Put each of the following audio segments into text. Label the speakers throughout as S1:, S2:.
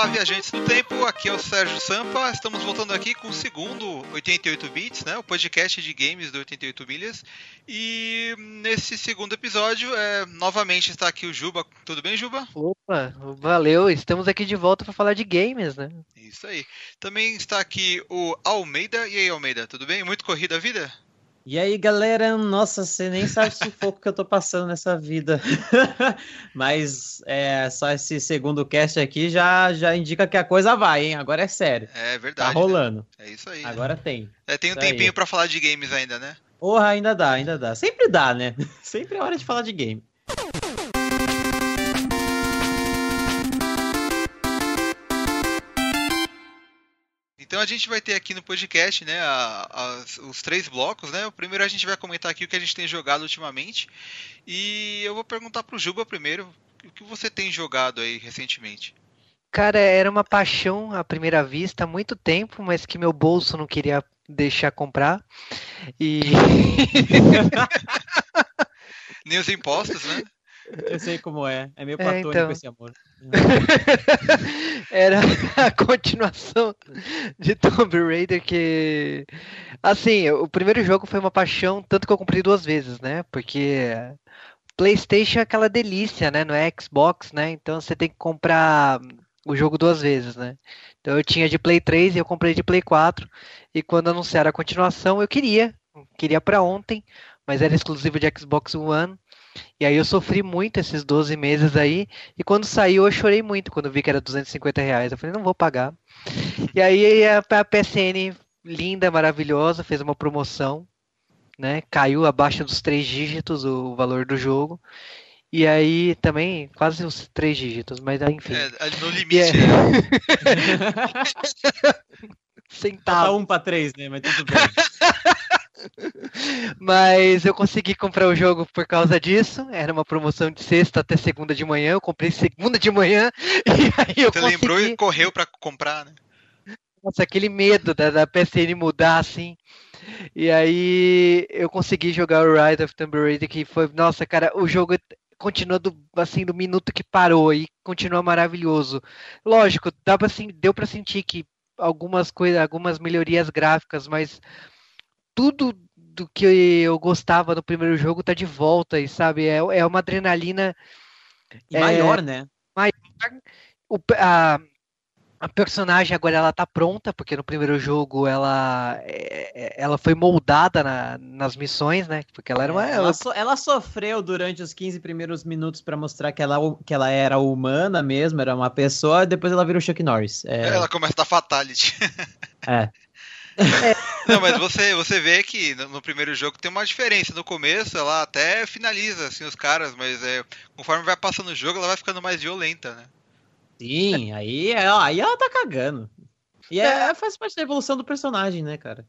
S1: Olá, viajantes do tempo, aqui é o Sérgio Sampa. Estamos voltando aqui com o segundo 88 Bits, né? O podcast de games do 88 Milhas. E nesse segundo episódio, é, novamente está aqui o Juba. Tudo bem, Juba?
S2: Opa, valeu. Estamos aqui de volta para falar de games, né?
S1: Isso aí. Também está aqui o Almeida. E aí, Almeida, tudo bem? Muito corrida a vida?
S3: E aí, galera, nossa, você nem sabe o sufoco que eu tô passando nessa vida. Mas é, só esse segundo cast aqui já, já indica que a coisa vai, hein? Agora é sério.
S1: É verdade.
S3: Tá rolando.
S1: Né? É isso aí.
S3: Agora né? tem.
S1: É, tem um isso tempinho para falar de games ainda, né?
S3: Porra, ainda dá, ainda dá. Sempre dá, né? Sempre é hora de falar de game.
S1: Então a gente vai ter aqui no podcast, né, a, a, os três blocos, né? O primeiro a gente vai comentar aqui o que a gente tem jogado ultimamente. E eu vou perguntar pro Juba primeiro, o que você tem jogado aí recentemente?
S2: Cara, era uma paixão à primeira vista há muito tempo, mas que meu bolso não queria deixar comprar. E.
S1: Nem os impostos, né?
S3: Eu sei como é. É meio é, platônico é, então... esse amor.
S2: Era a continuação de Tomb Raider que. Assim, o primeiro jogo foi uma paixão, tanto que eu comprei duas vezes, né? Porque PlayStation é aquela delícia, né? No Xbox, né? Então você tem que comprar o jogo duas vezes, né? Então eu tinha de Play 3 e eu comprei de Play 4. E quando anunciaram a continuação, eu queria. Queria para ontem, mas era exclusivo de Xbox One. E aí eu sofri muito esses 12 meses aí. E quando saiu, eu chorei muito quando vi que era 250 reais. Eu falei, não vou pagar. E aí a, a PSN, linda, maravilhosa, fez uma promoção. Né? Caiu abaixo dos três dígitos o valor do jogo. E aí também quase os três dígitos, mas enfim. É,
S1: no limite. É...
S2: Centavo.
S3: Tá um para três, né? Mas tudo bem.
S2: Mas eu consegui comprar o jogo por causa disso. Era uma promoção de sexta até segunda de manhã. Eu comprei segunda de manhã. E aí eu
S1: Você
S2: consegui...
S1: lembrou e correu para comprar, né?
S2: Nossa, aquele medo da, da PSN mudar assim. E aí eu consegui jogar o Ride of Tomb Raider, que foi, nossa, cara, o jogo continua do, assim do minuto que parou e continua maravilhoso. Lógico, dá pra, assim, deu para sentir que algumas coisas, algumas melhorias gráficas, mas tudo do que eu gostava no primeiro jogo tá de volta, e sabe? É, é uma adrenalina.
S3: E é, maior, né?
S2: Maior. O, a, a personagem agora ela tá pronta, porque no primeiro jogo ela, é, é, ela foi moldada na, nas missões, né? Porque ela era uma.
S3: É, ela, so, ela sofreu durante os 15 primeiros minutos para mostrar que ela, que ela era humana mesmo, era uma pessoa, depois ela vira o Chuck Norris.
S1: É... Ela começa a dar fatality.
S3: É.
S1: É. Não, mas você, você vê que no, no, primeiro jogo tem uma diferença. No começo ela até finaliza assim, os caras, mas é, conforme vai passando o jogo, ela vai ficando mais violenta, né?
S3: Sim, aí, é, aí ela tá cagando. E é, faz parte da evolução do personagem, né, cara?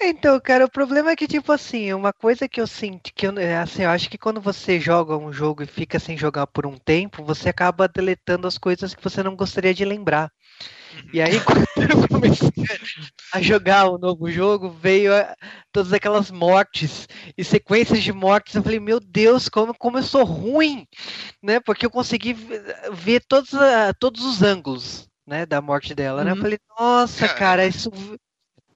S2: Então, cara, o problema é que, tipo assim, uma coisa que eu sinto, que eu, assim, eu acho que quando você joga um jogo e fica sem jogar por um tempo, você acaba deletando as coisas que você não gostaria de lembrar. E aí, quando eu comecei a jogar o novo jogo, veio a, todas aquelas mortes e sequências de mortes. Eu falei, meu Deus, como, como eu sou ruim, né? Porque eu consegui ver todos, todos os ângulos né, da morte dela, uhum. né? Eu uhum. falei, nossa, cara, isso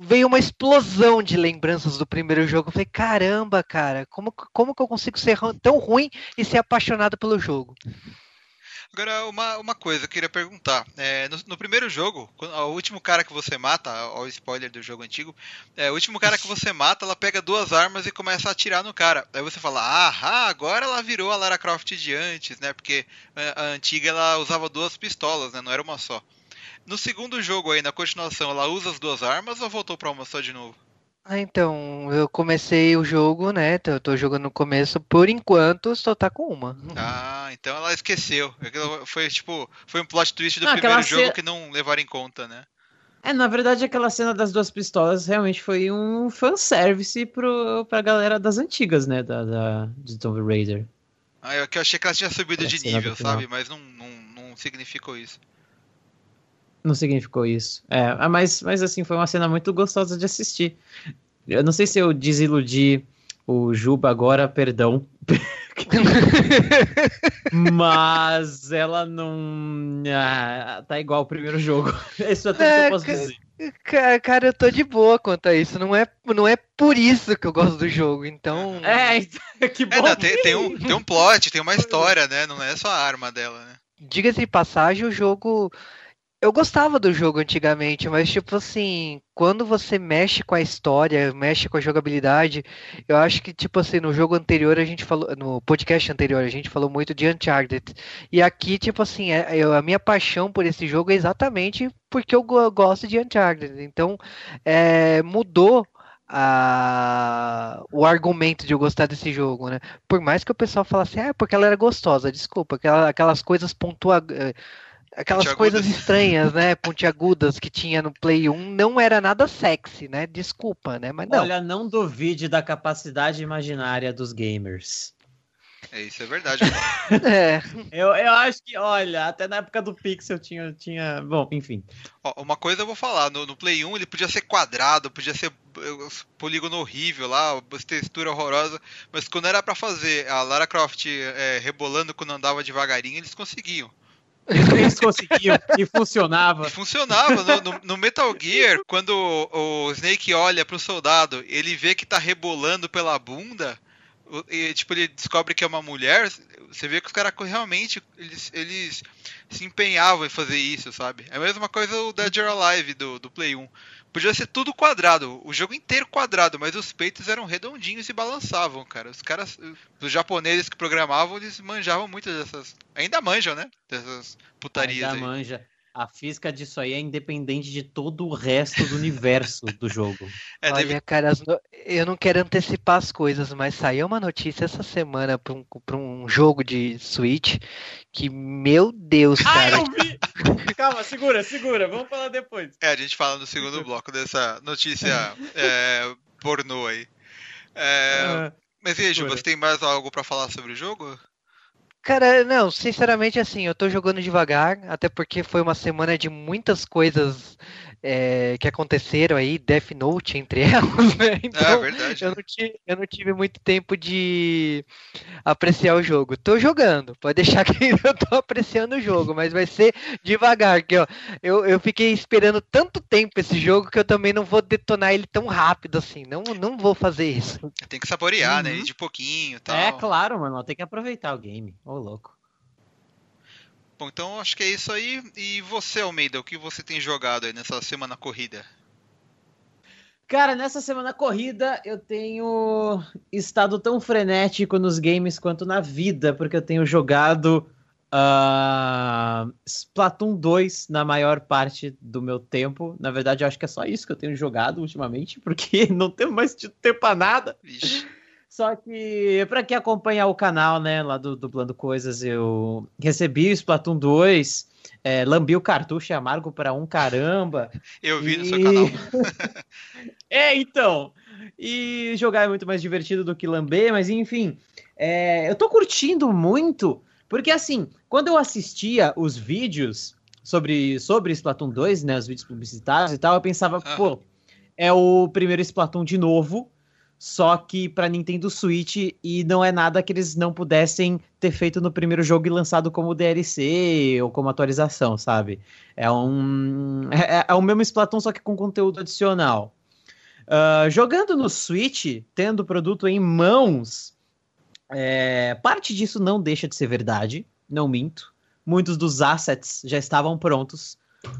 S2: veio uma explosão de lembranças do primeiro jogo. Eu falei, caramba, cara, como, como que eu consigo ser tão ruim e ser apaixonado pelo jogo?
S1: Agora, uma, uma coisa eu queria perguntar. É, no, no, primeiro jogo, o último cara que você mata, o spoiler do jogo antigo, é, o último cara que você mata, ela pega duas armas e começa a atirar no cara. Aí você fala, ah, agora ela virou a Lara Croft de antes, né? Porque a, a antiga ela usava duas pistolas, né? Não era uma só. No segundo jogo aí, na continuação, ela usa as duas armas ou voltou pra uma só de novo?
S2: Ah, então, eu comecei o jogo, né? Eu tô jogando no começo, por enquanto só tá com uma.
S1: Ah, então ela esqueceu. Foi tipo, foi um plot twist do não, primeiro jogo ce... que não levaram em conta, né?
S3: É, na verdade, aquela cena das duas pistolas realmente foi um fanservice pro, pra galera das antigas, né? Da, da, de Tomb Raider.
S1: Ah, eu, eu achei que ela tinha subido de nível, sabe? Mas não, não, não significou isso.
S3: Não significou isso. É, ah, mas, mas assim, foi uma cena muito gostosa de assistir. Eu não sei se eu desiludi o Juba agora, perdão. Mas ela não. Ah, tá igual o primeiro jogo. Isso é tudo é, que eu posso dizer.
S2: Cara, eu tô de boa quanto a isso. Não é, não é por isso que eu gosto do jogo, então.
S3: É, que bom. É,
S1: não, tem, tem, um, tem um plot, tem uma história, né? Não é só a arma dela, né?
S2: Diga-se de passagem, o jogo eu gostava do jogo antigamente, mas tipo assim, quando você mexe com a história, mexe com a jogabilidade, eu acho que tipo assim, no jogo anterior a gente falou, no podcast anterior a gente falou muito de Uncharted. E aqui tipo assim, é, eu, a minha paixão por esse jogo é exatamente porque eu gosto de Uncharted. Então, é, mudou a, o argumento de eu gostar desse jogo, né? Por mais que o pessoal falasse, ah, porque ela era gostosa, desculpa, aquelas, coisas pontuadas aquelas coisas estranhas, né, pontiagudas que tinha no Play 1, não era nada sexy, né? Desculpa, né? Mas não.
S3: Olha, não duvide da capacidade imaginária dos gamers.
S1: É, isso é verdade.
S3: é. Eu, eu acho que, olha, até na época do Pixel tinha. tinha... Bom, enfim.
S1: Ó, uma coisa eu vou falar: no, no, Play 1 ele podia ser quadrado, podia ser polígono horrível lá, textura horrorosa, mas quando era para fazer a Lara Croft é, rebolando quando andava devagarinho, eles conseguiam.
S3: Eles conseguiam e funcionava.
S1: Funcionava. No, no, no, Metal Gear, quando o, o Snake olha pro soldado, ele vê que tá rebolando pela bunda, e tipo, ele descobre que é uma mulher, você vê que os caras realmente eles, eles se empenhavam em fazer isso, sabe? É a mesma coisa o Dead or Alive do, do Play 1. Podia ser tudo quadrado, o jogo inteiro quadrado, mas os peitos eram redondinhos e balançavam, cara. Os caras, os japoneses que programavam, eles manjavam muito dessas. Ainda manjam, né? Dessas putarias
S3: Ainda
S1: aí.
S3: manja a física disso aí é independente de todo o resto do universo do jogo.
S2: É, Olha, deve... cara, eu não quero antecipar as coisas, mas saiu uma notícia essa semana para um, um jogo de Switch que, meu Deus, cara.
S3: Ah, eu vi! Calma, segura, segura, vamos falar depois.
S1: É, a gente fala no segundo bloco dessa notícia é, pornô aí. É, uh, mas e aí, Ju, você tem mais algo para falar sobre o jogo?
S2: Cara, não, sinceramente, assim, eu tô jogando devagar, até porque foi uma semana de muitas coisas é, que aconteceram aí, Death Note entre elas, né?
S1: É então, é verdade.
S2: Eu não, tive, eu não tive muito tempo de apreciar o jogo. Tô jogando, pode deixar que eu tô apreciando o jogo, mas vai ser devagar, que ó, eu, eu fiquei esperando tanto tempo esse jogo que eu também não vou detonar ele tão rápido assim, não, não vou fazer isso.
S1: Tem que saborear, né? uhum. né? De pouquinho tal.
S3: É, claro, mano, tem que aproveitar o game, ô louco.
S1: Bom, então acho que é isso aí. E você, Almeida, o que você tem jogado aí nessa semana corrida?
S3: Cara, nessa semana corrida eu tenho estado tão frenético nos games quanto na vida, porque eu tenho jogado uh, Splatoon 2 na maior parte do meu tempo. Na verdade, eu acho que é só isso que eu tenho jogado ultimamente, porque não tenho mais tempo pra nada. Vixe. Só que, para quem acompanha o canal, né, lá do Dublando Coisas, eu recebi o Splatoon 2, é, lambi o cartucho amargo para um caramba.
S1: Eu vi e... no seu canal.
S3: é, então. E jogar é muito mais divertido do que lamber, mas enfim. É, eu tô curtindo muito, porque assim, quando eu assistia os vídeos sobre, sobre Splatoon 2, né, os vídeos publicitários e tal, eu pensava, ah. pô, é o primeiro Splatoon de novo, só que para Nintendo Switch e não é nada que eles não pudessem ter feito no primeiro jogo e lançado como DLC ou como atualização, sabe? É um é, é o mesmo Splatoon só que com conteúdo adicional. Uh, jogando no Switch, tendo o produto em mãos, é, parte disso não deixa de ser verdade, não minto. Muitos dos assets já estavam prontos,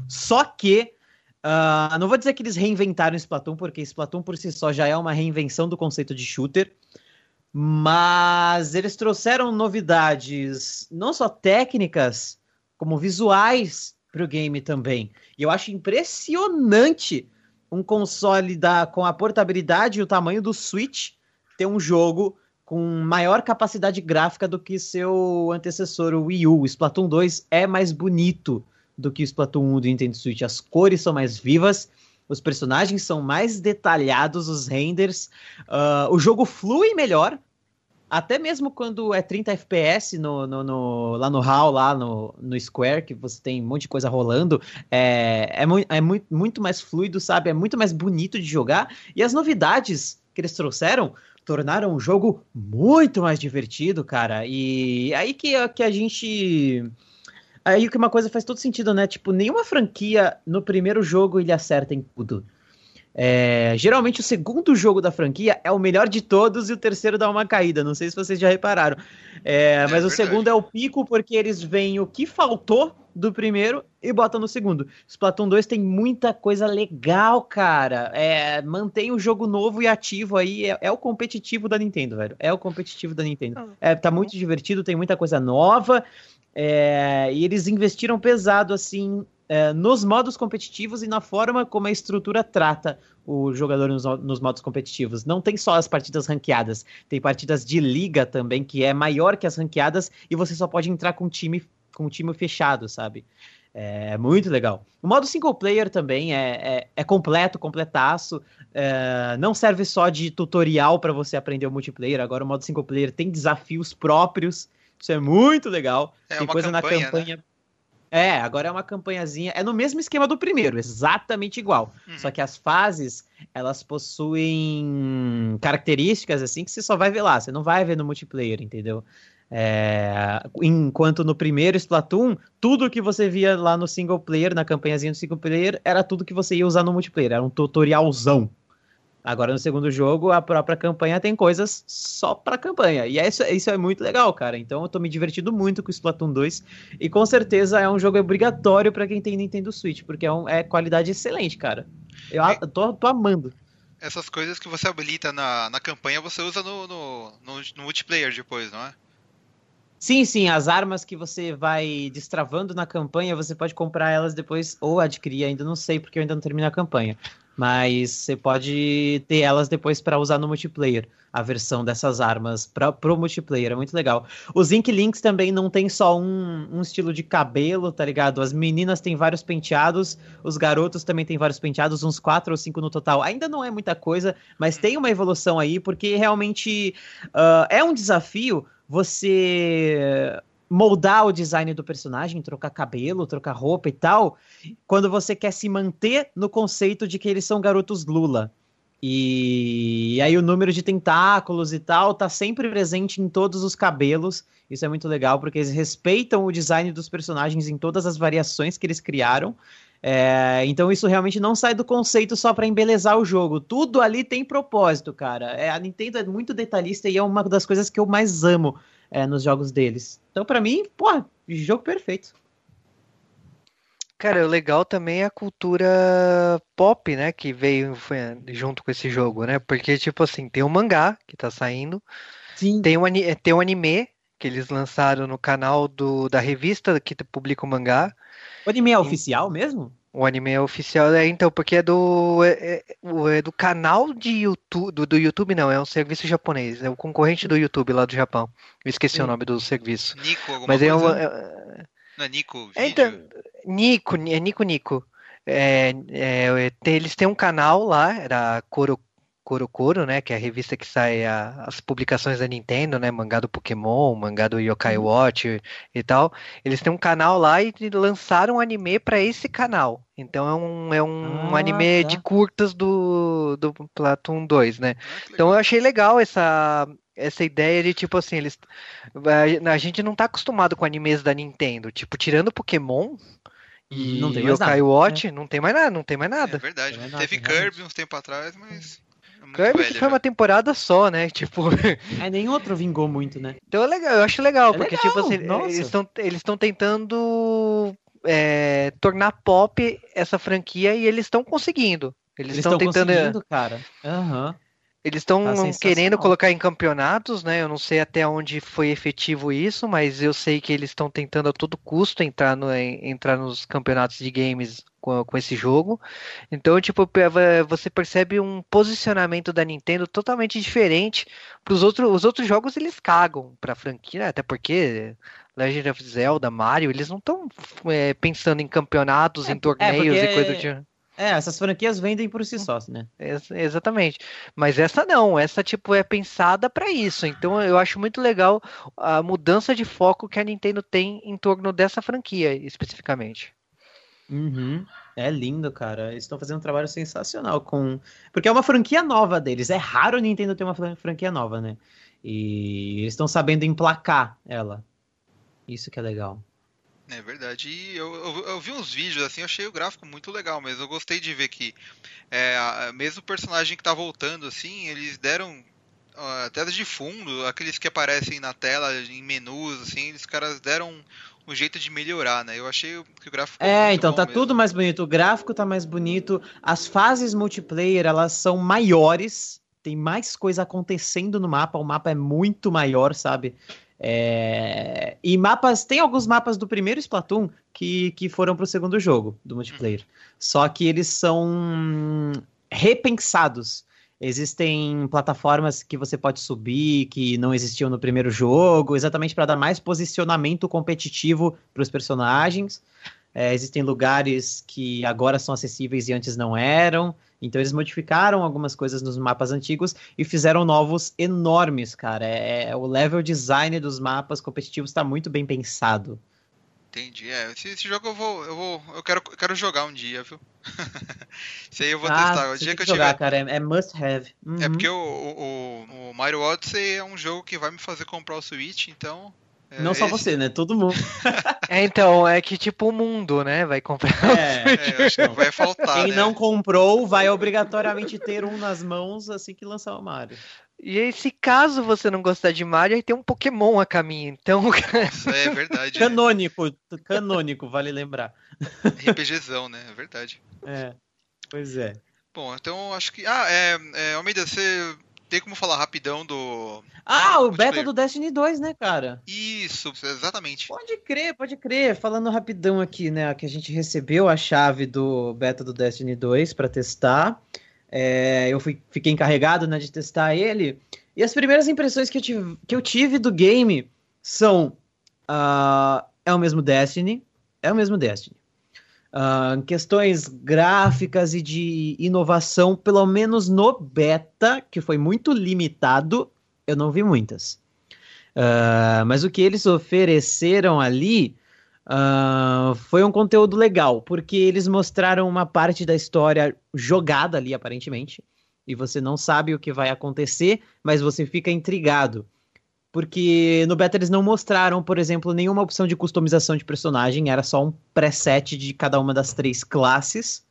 S3: só que Uh, não vou dizer que eles reinventaram Splatoon, porque Splatoon por si só já é uma reinvenção do conceito de shooter. Mas eles trouxeram novidades, não só técnicas, como visuais para o game também. E eu acho impressionante um console da, com a portabilidade e o tamanho do Switch ter um jogo com maior capacidade gráfica do que seu antecessor, o Wii U. O Splatoon 2 é mais bonito do que o Splatoon 1 do Nintendo Switch. As cores são mais vivas, os personagens são mais detalhados, os renders, uh, o jogo flui melhor. Até mesmo quando é 30 FPS no, no, no, lá no HAL, lá no, no Square, que você tem um monte de coisa rolando, é, é, mu é muito, muito mais fluido, sabe? É muito mais bonito de jogar. E as novidades que eles trouxeram tornaram o jogo muito mais divertido, cara. E aí que, que a gente. Aí que uma coisa faz todo sentido, né? Tipo, nenhuma franquia no primeiro jogo ele acerta em tudo. É, geralmente o segundo jogo da franquia é o melhor de todos e o terceiro dá uma caída. Não sei se vocês já repararam. É, é, mas o segundo é o pico porque eles veem o que faltou do primeiro e botam no segundo. Splatoon 2 tem muita coisa legal, cara. É, mantém o jogo novo e ativo aí. É, é, o competitivo da Nintendo, velho. É o competitivo da Nintendo. Ah. É, tá muito divertido, tem muita coisa nova. É, e eles investiram pesado, assim, é, nos modos competitivos e na forma como a estrutura trata o jogador nos, nos, modos competitivos. Não tem só as partidas ranqueadas, tem partidas de liga também, que é maior que as ranqueadas, e você só pode entrar com time, com time fechado, sabe? É muito legal. O modo single player também é, é, é completo, completaço. É, não serve só de tutorial para você aprender o multiplayer. Agora o modo single player tem desafios próprios. Isso é muito legal.
S1: É
S3: tem
S1: coisa campanha, na campanha. Né?
S3: É, agora é uma campanhazinha. É no mesmo esquema do primeiro, exatamente igual. Uhum. Só que as fases, elas possuem características assim que você só vai ver lá, você não vai ver no multiplayer, entendeu? É, enquanto no primeiro Splatoon, tudo que você via lá no single player, na campanhazinha do single player, era tudo que você ia usar no multiplayer, era um tutorialzão. Agora no segundo jogo, a própria campanha tem coisas só pra campanha. E isso, isso é muito legal, cara. Então eu tô me divertindo muito com o Splatoon 2. E com certeza é um jogo obrigatório para quem tem Nintendo Switch, porque é, um, é qualidade excelente, cara. Eu é, tô, tô amando.
S1: Essas coisas que você habilita na, na campanha, você usa no, no, no, no multiplayer depois, não é?
S3: Sim, sim, as armas que você vai destravando na campanha, você pode comprar elas depois ou adquirir, ainda não sei porque eu ainda não terminei a campanha mas você pode ter elas depois para usar no multiplayer, a versão dessas armas para pro multiplayer, é muito legal. Os Ink Links também não tem só um, um, estilo de cabelo, tá ligado? As meninas têm vários penteados, os garotos também têm vários penteados, uns quatro ou cinco no total. Ainda não é muita coisa, mas tem uma evolução aí, porque realmente uh, é um desafio você moldar o design do personagem, trocar cabelo, trocar roupa e tal, quando você quer se manter no conceito de que eles são garotos Lula. E aí o número de tentáculos e tal tá sempre presente em todos os cabelos. Isso é muito legal porque eles respeitam o design dos personagens em todas as variações que eles criaram. É, então isso realmente não sai do conceito só para embelezar o jogo. Tudo ali tem propósito, cara. É, a Nintendo é muito detalhista e é uma das coisas que eu mais amo é, nos jogos deles. Então, para mim, pô, jogo perfeito.
S2: Cara, o legal também é a cultura pop, né, que veio junto com esse jogo, né? Porque, tipo assim, tem o um mangá que tá saindo, Sim. Tem, um, tem um anime que eles lançaram no canal do, da revista que publica o mangá.
S3: O anime é e... oficial mesmo?
S2: O anime é oficial, é, então, porque é do, é, é, é do canal de YouTube, do, do, YouTube não, é um serviço japonês, é o concorrente do YouTube lá do Japão. Eu esqueci Sim. o nome do serviço.
S1: Nico, alguma Mas coisa? É, é, não é Nico
S2: é, Então, Nico, é Nico Nico. É, é, eles têm um canal lá, era Koro, Coro né, que é a revista que sai a, as publicações da Nintendo, né, mangá do Pokémon, mangá do Yokai uhum. Watch e tal. Eles têm um canal lá e lançaram um anime para esse canal. Então é um, é um ah, anime tá. de curtas do, do Platoon 2, né? Ah, então eu achei legal essa, essa ideia de tipo assim, eles a gente não tá acostumado com animes da Nintendo, tipo, tirando Pokémon, e não tem Yokai Watch, né? não tem mais nada, não tem mais nada. É
S1: verdade. Teve Kirby uns tempo atrás, mas
S2: Kirby velho, foi uma temporada só, né? Tipo.
S3: É, nem outro vingou muito, né?
S2: Então é legal, eu acho legal, é porque, legal, tipo assim, eles estão eles tentando é, tornar pop essa franquia e eles estão conseguindo. Eles estão tentando. Conseguindo,
S3: cara. Aham. Uhum.
S2: Eles estão tá querendo colocar em campeonatos, né? Eu não sei até onde foi efetivo isso, mas eu sei que eles estão tentando a todo custo entrar, no, entrar nos campeonatos de games com, com esse jogo. Então, tipo, você percebe um posicionamento da Nintendo totalmente diferente para os outros. Os outros jogos eles cagam para a franquia, até porque Legend of Zelda, Mario, eles não estão é, pensando em campeonatos, é, em torneios é e coisa do tipo.
S3: É, essas franquias vendem por si só, né?
S2: Ex exatamente. Mas essa não, essa tipo é pensada para isso. Então eu acho muito legal a mudança de foco que a Nintendo tem em torno dessa franquia especificamente.
S3: Uhum. É lindo, cara. Eles estão fazendo um trabalho sensacional com. Porque é uma franquia nova deles. É raro o Nintendo ter uma franquia nova, né? E eles estão sabendo emplacar ela. Isso que é legal.
S1: É verdade. E eu, eu, eu, vi uns vídeos assim, eu achei o gráfico muito legal, mas eu gostei de ver que é, mesmo o personagem que tá voltando, assim, eles deram uh, telas de fundo, aqueles que aparecem na tela em menus, assim, os caras deram um jeito de melhorar, né? Eu achei que o gráfico.
S3: É, então tá mesmo. tudo mais bonito. O gráfico tá mais bonito. As fases multiplayer, elas são maiores. Tem mais coisa acontecendo no mapa. O mapa é muito maior, sabe? É... E mapas, tem alguns mapas do primeiro Splatoon que, que foram pro segundo jogo do multiplayer. Só que eles são repensados. Existem plataformas que você pode subir que não existiam no primeiro jogo, exatamente para dar mais posicionamento competitivo para os personagens. É, existem lugares que agora são acessíveis e antes não eram. Então eles modificaram algumas coisas nos mapas antigos e fizeram novos enormes, cara. É, é o level design dos mapas competitivos está muito bem pensado.
S1: Entendi. É, esse, esse, jogo eu vou, eu vou, eu quero, eu quero jogar um dia, viu? Esse aí eu vou
S3: ah,
S1: testar. O
S3: dia que eu jogar, tiver... cara, é, é must have.
S1: Uhum. É porque o, o, o, Mario Odyssey é um jogo que vai me fazer comprar o Switch, então.
S3: É Não só esse... você, né? Todo mundo.
S2: é, então, é que tipo o mundo, né? Vai comprar.
S1: É, é acho que vai faltar.
S3: Quem
S1: né?
S3: não comprou vai obrigatoriamente ter um nas mãos assim que lançar o Mario.
S2: E aí, se caso você não gostar de Mario, aí tem um Pokémon a caminho. Então.
S1: Nossa, é verdade.
S3: canônico, é. canônico, vale lembrar.
S1: RPGzão, né? É verdade.
S3: É. Pois é.
S1: Bom, então acho que. Ah, é. é Almeida, você tem como falar rapidão do.
S3: Ah, o beta do Destiny 2, né, cara?
S1: Isso, exatamente.
S3: Pode crer, pode crer. Falando rapidão aqui, né, que a gente recebeu a chave do beta do Destiny 2 para testar. É, eu fui, fiquei encarregado né, de testar ele. E as primeiras impressões que eu tive, que eu tive do game são: uh, é o mesmo Destiny, é o mesmo Destiny. Uh, questões gráficas e de inovação, pelo menos no beta, que foi muito limitado, eu não vi muitas. Uh, mas o que eles ofereceram ali Uh, foi um conteúdo legal, porque eles mostraram uma parte da história jogada ali, aparentemente, e você não sabe o que vai acontecer, mas você fica intrigado. Porque no beta eles não mostraram, por exemplo, nenhuma opção de customização de personagem, era só um preset de cada uma das três classes.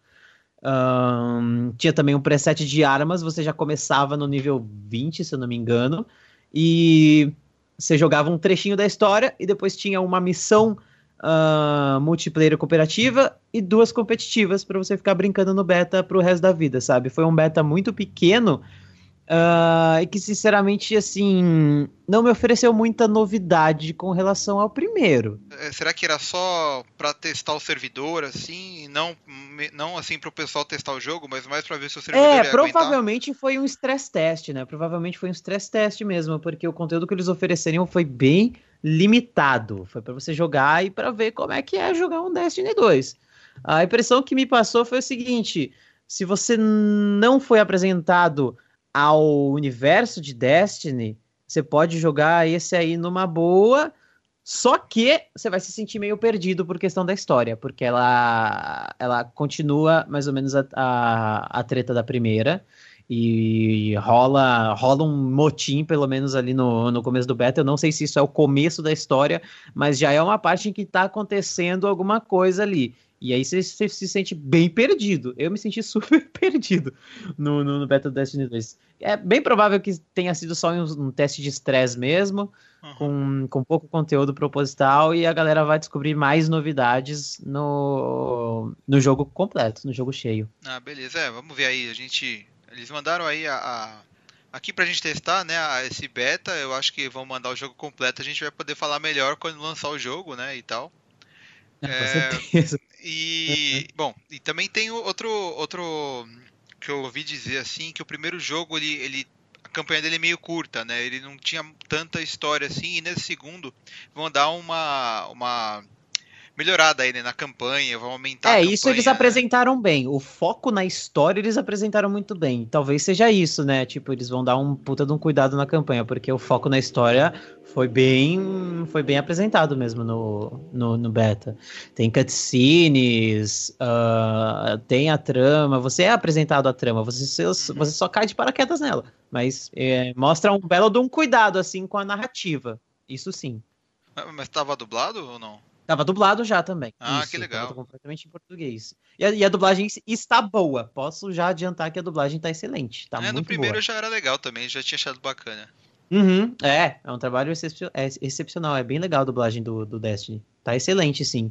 S3: Um, tinha também um preset de armas, você já começava no nível 20, se eu não me engano, e você jogava um trechinho da história e depois tinha uma missão uh, multiplayer cooperativa e duas competitivas para você ficar brincando no beta pro resto da vida, sabe? Foi um beta muito pequeno uh, e que, sinceramente, assim, não me ofereceu muita novidade com relação ao primeiro.
S1: É, será que era só para testar o servidor, assim, e não, não assim para o pessoal testar o jogo, mas mais para ver se o servidor
S3: É, provavelmente aguentar? foi um stress test, né? Provavelmente foi um stress test mesmo, porque o conteúdo que eles ofereceriam foi bem limitado. Foi para você jogar e para ver como é que é jogar um Destiny 2. A impressão que me passou foi o seguinte: se você não foi apresentado ao universo de Destiny, você pode jogar esse aí numa boa. Só que você vai se sentir meio perdido por questão da história, porque ela, ela continua mais ou menos a, a, a treta da primeira. E rola, rola um motim, pelo menos ali no, no começo do beta. Eu não sei se isso é o começo da história, mas já é uma parte em que está acontecendo alguma coisa ali. E aí você, você, se sente bem perdido. Eu me senti super perdido no, no, no beta do Destiny 2. É bem provável que tenha sido só um, um teste de estresse mesmo, uhum. com, com pouco conteúdo proposital, e a galera vai descobrir mais novidades no, no jogo completo, no jogo cheio.
S1: Ah, beleza. É, vamos ver aí. A gente eles mandaram aí a, a aqui pra gente testar, né, a, esse beta. Eu acho que vão mandar o jogo completo. A gente vai poder falar melhor quando lançar o jogo, né, e tal.
S3: É, com certeza.
S1: E bom, e também tem outro outro que eu ouvi dizer assim que o primeiro jogo ele, ele a campanha dele é meio curta, né? Ele não tinha tanta história assim e nesse segundo vão dar uma uma melhorada aí, né, na campanha, vão aumentar
S3: É, isso eles
S1: né?
S3: apresentaram bem. O foco na história eles apresentaram muito bem. Talvez seja isso, né? Tipo, eles vão dar um puta de um cuidado na campanha, porque o foco na história foi bem foi bem apresentado mesmo no, no, no beta. Tem cutscenes, ah, tem a trama, você é apresentado a trama, você, você, você só cai de paraquedas nela. Mas é, mostra um belo de um cuidado, assim, com a narrativa. Isso sim.
S1: Mas- Mas tava dublado ou não?
S3: Tava dublado já também.
S1: Ah,
S3: Isso,
S1: que legal.
S3: completamente em português. E a, e a dublagem está boa. Posso já adiantar que a dublagem tá excelente. Tá
S1: é,
S3: muito
S1: no primeiro
S3: boa.
S1: já era legal também, já tinha achado bacana.
S3: Uhum, é, é um trabalho excep- é excepcional. É bem legal a dublagem do, do Destiny. Tá excelente, sim.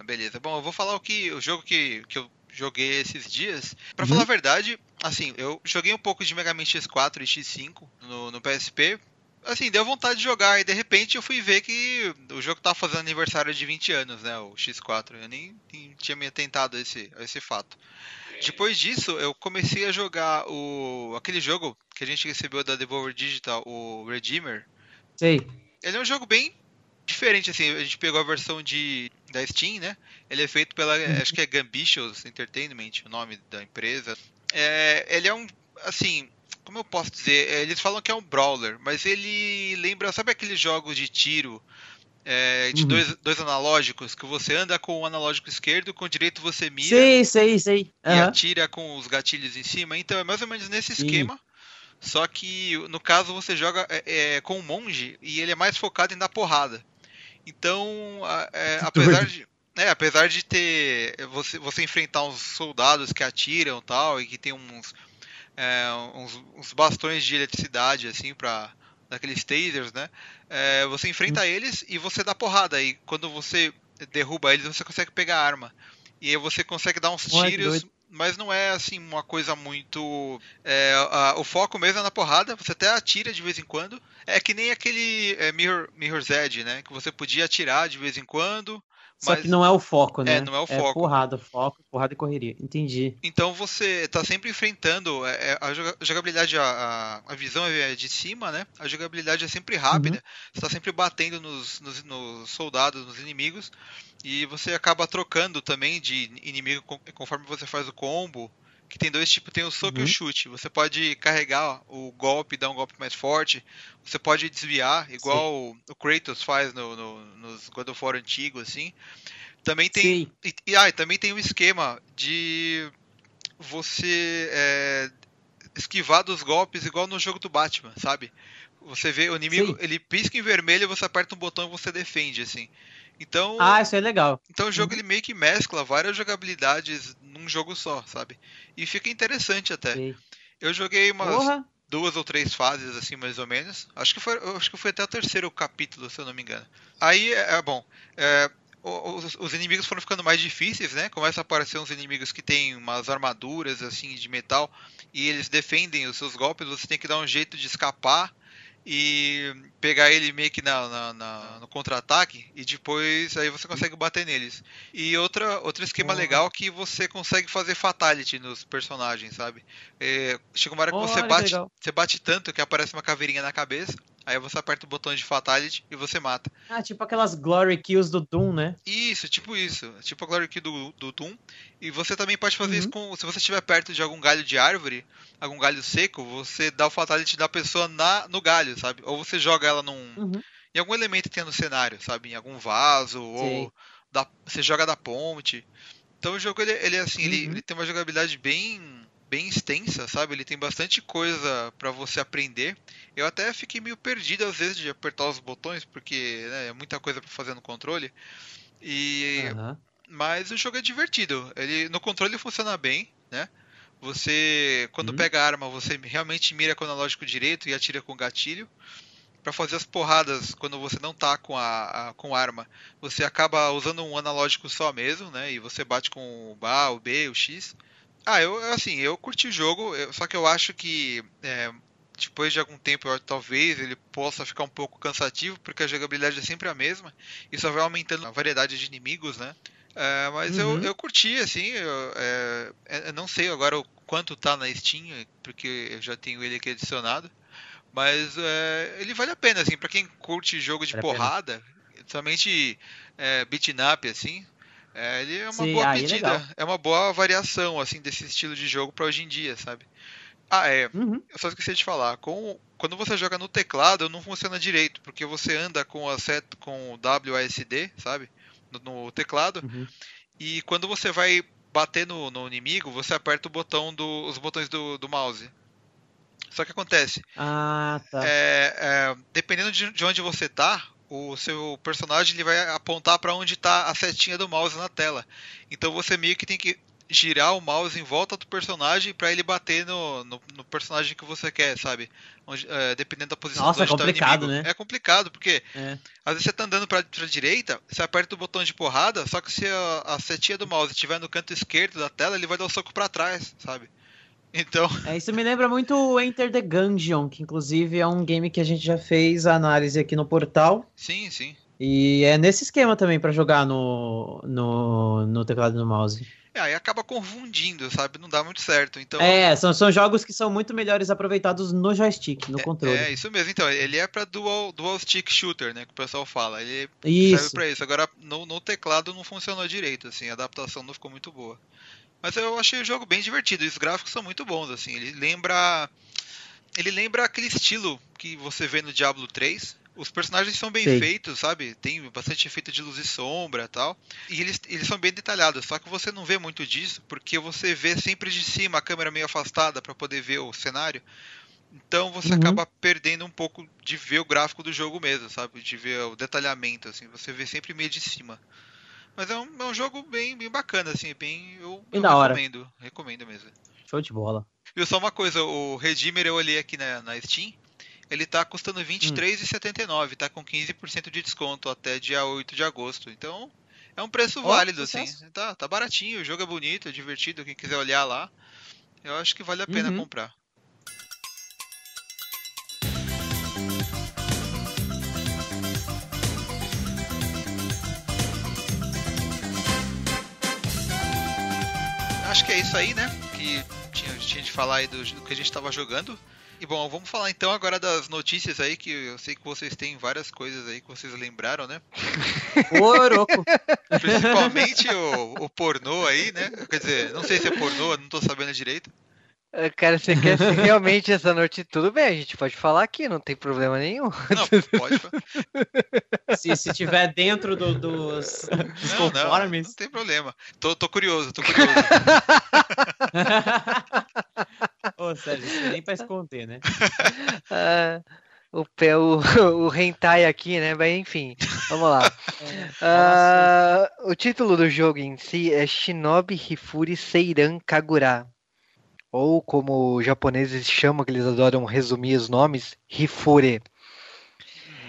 S1: Ah, Beleza. Bom, eu vou falar o que o jogo que, que eu joguei esses dias. Pra
S3: Uhum.
S1: falar a verdade, assim, eu joguei um pouco de Mega Man X4 e X5 no, no PSP. Assim, deu vontade de jogar e de repente eu fui ver que o jogo tava fazendo aniversário de 20 anos, né, o X4. Eu nem, nem tinha me atentado a esse, a esse fato. Depois disso, eu comecei a jogar o aquele jogo que a gente recebeu da Devolver Digital, o Redeemer.
S3: Sei.
S1: Ele é um jogo bem diferente, assim, a gente pegou a versão de da Steam, né? Ele é feito pela, acho que é Gambitious Entertainment, o nome da empresa. É, ele é um, assim, como eu posso dizer? É, Eles falam que é um brawler, mas ele lembra, sabe aqueles jogos de tiro é, de
S3: Uhum.
S1: dois, dois analógicos, que você anda com o analógico esquerdo, com o direito você mira
S3: Sei, sei, sei.
S1: e
S3: Aham.
S1: atira com os gatilhos em cima. Então é mais ou menos nesse
S3: Sim.
S1: esquema. Só que no caso você joga é, é, com o monge e ele é mais focado em dar porrada. Então, é, apesar de. É, apesar de ter. Você, você enfrentar uns soldados que atiram e tal, e que tem uns, é, uns, uns bastões de eletricidade, assim, pra. daqueles tasers, né? É, você enfrenta eles e você dá porrada. E quando você derruba eles, você consegue pegar a arma. E aí você consegue dar uns tiros, mas não é assim uma coisa muito. é, a- o foco mesmo é na porrada, você até atira de vez em quando. É que nem aquele é, Mirror, Mirror's Edge, né? Que você podia atirar de vez em quando.
S3: Só
S1: mas-
S3: que não é o foco, né?
S1: É, não é o foco.
S3: porrada, foco, porrada e correria. Entendi.
S1: Então você tá sempre enfrentando é, é, a joga- jogabilidade, a, a, visão é de cima, né? A jogabilidade é sempre rápida. Você tá sempre batendo nos, nos, nos soldados, nos inimigos. E você acaba trocando também de inimigo con- conforme você faz o combo. Que tem dois tipos, tem o soco e o
S3: Uhum.
S1: chute. Você pode carregar o golpe, dar um golpe mais forte. Você pode desviar, igual o, o Kratos faz no, no- nos God of War antigos, assim. Também tem e, e, ah, e também tem um esquema de você é, esquivar dos golpes igual no jogo do Batman, sabe? Você vê o inimigo,
S3: Sei.
S1: ele pisca em vermelho, você aperta um botão e você defende, assim. Então,
S3: Ah, isso é legal.
S1: então o jogo ele meio que mescla várias jogabilidades num jogo só, sabe? E fica interessante até.
S3: Sei.
S1: Eu joguei umas
S3: Porra.
S1: duas ou três fases, assim, mais ou menos. Acho que foi, acho que foi até o terceiro capítulo, se eu não me engano. Aí, é é, bom, é, os, os inimigos foram ficando mais difíceis, né? Começa a aparecer uns inimigos que têm umas armaduras, assim, de metal, e eles defendem os seus golpes, você tem que dar um jeito de escapar e pegar ele meio que na, na- na- no contra-ataque, e depois aí você consegue bater neles. E outra, outro esquema
S3: Olha.
S1: legal é que você consegue fazer fatality nos personagens, sabe? É, chega uma hora que você
S3: Olha que
S1: bate,
S3: legal.
S1: você bate tanto que aparece uma caveirinha na cabeça, aí você aperta o botão de fatality e você mata.
S3: Ah, tipo aquelas glory kills do Doom, né?
S1: Isso, tipo isso, tipo a Glory Kill do, do Doom. E você também pode fazer
S3: Uhum.
S1: isso com, se você estiver perto de algum galho de árvore, algum galho seco, você dá o fatality da pessoa na, no galho, sabe? Ou você joga ela num,
S3: Uhum.
S1: em algum elemento que tenha no cenário, sabe? Em algum vaso,
S3: Sei.
S1: ou da- você joga da ponte. Então o jogo ele, ele é assim, ele,
S3: Uhum.
S1: ele tem uma jogabilidade bem bem extensa, sabe? Ele tem bastante coisa pra você aprender. Eu até fiquei meio perdido às vezes de apertar os botões, porque né, é muita coisa pra fazer no controle. E
S3: Aham.
S1: mas o jogo é divertido. Ele no controle funciona bem, né? Você quando
S3: Uhum.
S1: pega a arma, você realmente mira com o analógico direito e atira com o gatilho. Pra fazer as porradas quando você não tá com a, a- com arma, você acaba usando um analógico só mesmo, né? E você bate com o A, o B, o X. Ah, eu assim, eu curti o jogo, eu- só que eu acho que é, depois de algum tempo, eu- talvez ele possa ficar um pouco cansativo, porque a jogabilidade é sempre a mesma e só vai aumentando a variedade de inimigos, né? É, mas eu,
S3: Uhum.
S1: eu curti, assim, eu, é, eu não sei agora o quanto tá na Steam, porque eu já tenho ele aqui adicionado. Mas é, ele vale a pena, assim, pra quem curte jogo de
S3: Vale
S1: porrada, Somente é, beating up, assim. É, ele é uma
S3: Sim,
S1: boa
S3: é
S1: pedida.
S3: legal.
S1: É uma boa variação, assim, desse estilo de jogo pra hoje em dia, sabe? Ah, é.
S3: Uhum.
S1: Eu só esqueci de falar. Com, quando você joga no teclado, não funciona direito, porque você anda com a set, com o WASD, sabe? No, no teclado.
S3: Uhum.
S1: E quando você vai bater no, no inimigo, você aperta o botão do, os botões do, do mouse. Só que acontece,
S3: Ah, tá.
S1: é, é, dependendo de, de onde você tá, o seu personagem ele vai apontar para onde tá a setinha do mouse na tela. Então você meio que tem que girar o mouse em volta do personagem para ele bater no, no, no personagem que você quer, sabe? Onde- é, dependendo da posição
S3: Nossa,
S1: onde
S3: é
S1: tá o
S3: complicado,
S1: inimigo.
S3: né?
S1: É complicado, porque
S3: É.
S1: às vezes você tá andando pra, pra direita, você aperta o botão de porrada, só que se a, a setinha do mouse estiver no canto esquerdo da tela, ele vai dar o soco pra trás, sabe? Então,
S3: É, isso me lembra muito o Enter the Gungeon, que inclusive é um game que a gente já fez a análise aqui no portal.
S1: sim, sim.
S3: E é nesse esquema também pra jogar no, no, no teclado e no mouse.
S1: É, aí acaba confundindo, sabe? Não dá muito certo. Então,
S3: É, são, são jogos que são muito melhores aproveitados no joystick, no controle.
S1: é isso mesmo. Então, ele é pra dual, dual stick shooter, né? Que o pessoal fala. Ele serve
S3: Isso.
S1: pra isso. Agora, no, no teclado não funcionou direito, assim. A adaptação não ficou muito boa. Mas eu achei o jogo bem divertido. E os gráficos são muito bons, assim. Ele lembra. Ele lembra aquele estilo que você vê no Diablo 3. Os personagens são bem
S3: Sei.
S1: feitos, sabe? Tem bastante efeito de luz e sombra e tal. E eles, eles são bem detalhados. Só que você não vê muito disso, porque você vê sempre de cima, a câmera meio afastada para poder ver o cenário. Então você
S3: Uhum.
S1: acaba perdendo um pouco de ver o gráfico do jogo mesmo, sabe? De ver o detalhamento, assim. Você vê sempre meio de cima. Mas é um, é um jogo bem, bem bacana, assim. Bem, eu, eu
S3: da hora.
S1: recomendo. Recomendo mesmo.
S3: Show de bola.
S1: Viu, só uma coisa, o Redeemer eu olhei aqui na, na Steam, ele tá custando
S3: Hum.
S1: R$23,79, tá com 15% de desconto até dia 8 de agosto. Então, é um preço
S3: Ó,
S1: válido, assim. Tá, tá baratinho, o jogo é bonito, é divertido, quem quiser olhar lá, eu acho que vale a pena
S3: Uhum.
S1: comprar. Que é isso aí, né? Que tinha, tinha de falar aí do, do que a gente tava jogando. E bom, vamos falar então agora das notícias aí, que eu sei que vocês têm várias coisas aí que vocês lembraram, né?
S3: Oroco.
S1: Principalmente o, o pornô aí, né? Quer dizer, não sei se é pornô, não tô sabendo direito.
S2: Ah, Cara, você quer ser realmente essa noite? Tudo bem, a gente pode falar aqui, não tem problema nenhum.
S1: Não, pode.
S3: se, se tiver dentro do- dos, dos
S1: Não, não,
S3: conformes.
S1: não tem problema. Tô, tô curioso, tô curioso.
S3: Ô, Sérgio, isso nem pra esconder, né?
S2: Ah, o, pé, o, o hentai aqui, né? Mas enfim, vamos lá.
S3: É,
S2: Ah, o título do jogo em si é Shinobi Hifuri Seiran Kagura. Ou como os japoneses chamam, que eles adoram resumir os nomes, Hifure.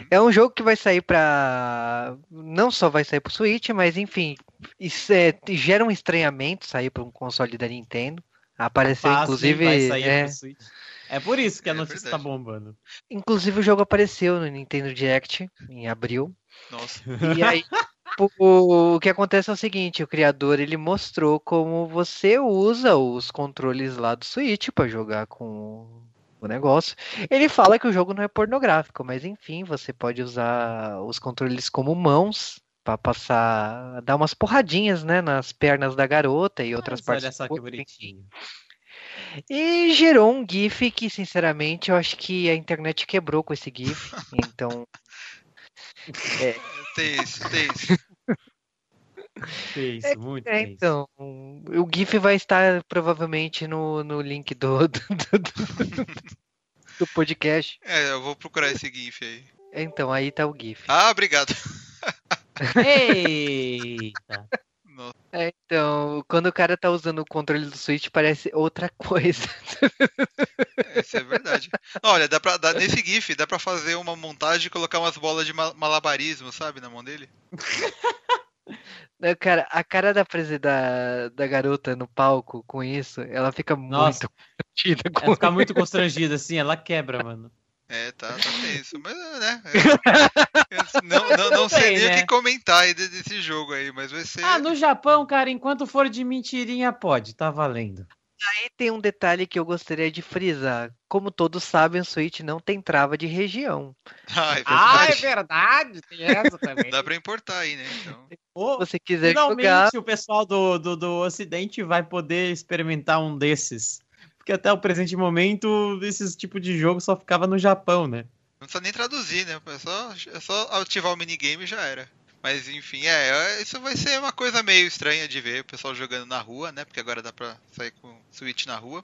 S2: É um jogo que vai sair para Não só vai sair pro Switch, mas enfim, isso é- gera um estranhamento sair para um console da Nintendo. Apareceu,
S3: Fácil,
S2: inclusive.
S3: vai sair
S2: é,
S3: Switch. É por isso que a
S1: É
S3: notícia tá
S1: verdade.
S3: bombando.
S2: inclusive o jogo apareceu no Nintendo Direct em abril.
S1: Nossa.
S2: E aí, o, o que acontece é o seguinte, o criador ele mostrou como você usa os controles lá do Switch para jogar com o negócio. Ele fala que o jogo não é pornográfico, mas enfim, você pode usar os controles como mãos para passar, dar umas porradinhas, né, nas pernas da garota e outras
S3: Mas
S2: partes.
S3: olha só que bonitinho.
S2: E gerou um GIF que, sinceramente, eu acho que a internet quebrou com esse GIF. Então,
S1: Tem isso, tem isso.
S3: Fez, muito
S2: É,
S3: fez.
S2: então, o GIF vai estar provavelmente no, no link do, do, do- do podcast.
S1: É, eu vou procurar esse GIF aí.
S2: Então, aí tá o GIF.
S1: Ah, obrigado.
S3: Eita!
S1: Nossa,
S2: É, então, quando o cara tá usando o controle do Switch, parece outra coisa.
S1: isso é verdade. Olha, dá pra, dá, nesse GIF dá pra fazer uma montagem e colocar umas bolas de ma- malabarismo, sabe, na mão dele.
S2: Né, Cara, a cara da, da, da garota no palco com isso, ela fica
S3: Nossa.
S2: muito constrangida com
S3: Ela fica muito constrangida assim, ela quebra, mano.
S1: É, tá, tá tenso. Mas, né? Eu, eu não, não, não sei nem o
S3: né?
S1: que comentar aí de- desse jogo aí, mas vai ser.
S3: Ah, no Japão, cara, enquanto for de mentirinha, pode, tá valendo.
S2: aí tem um detalhe que eu gostaria de frisar. Como todos sabem, o Switch não tem trava de região.
S1: Ah, é
S3: Ah, é
S1: verdade.
S3: verdade, tem essa também.
S1: Dá pra importar aí, né? Então.
S2: Se você quiser
S3: Finalmente
S2: jogar,
S3: o pessoal do, do, do Ocidente vai poder experimentar um desses. Porque até o presente momento, esse tipo de jogo só ficava no Japão, né?
S1: Não precisa nem traduzir, né? É só, é só ativar o minigame e já era. Mas enfim, é, isso vai ser uma coisa meio estranha de ver o pessoal jogando na rua, né? Porque agora dá pra sair com o Switch na rua.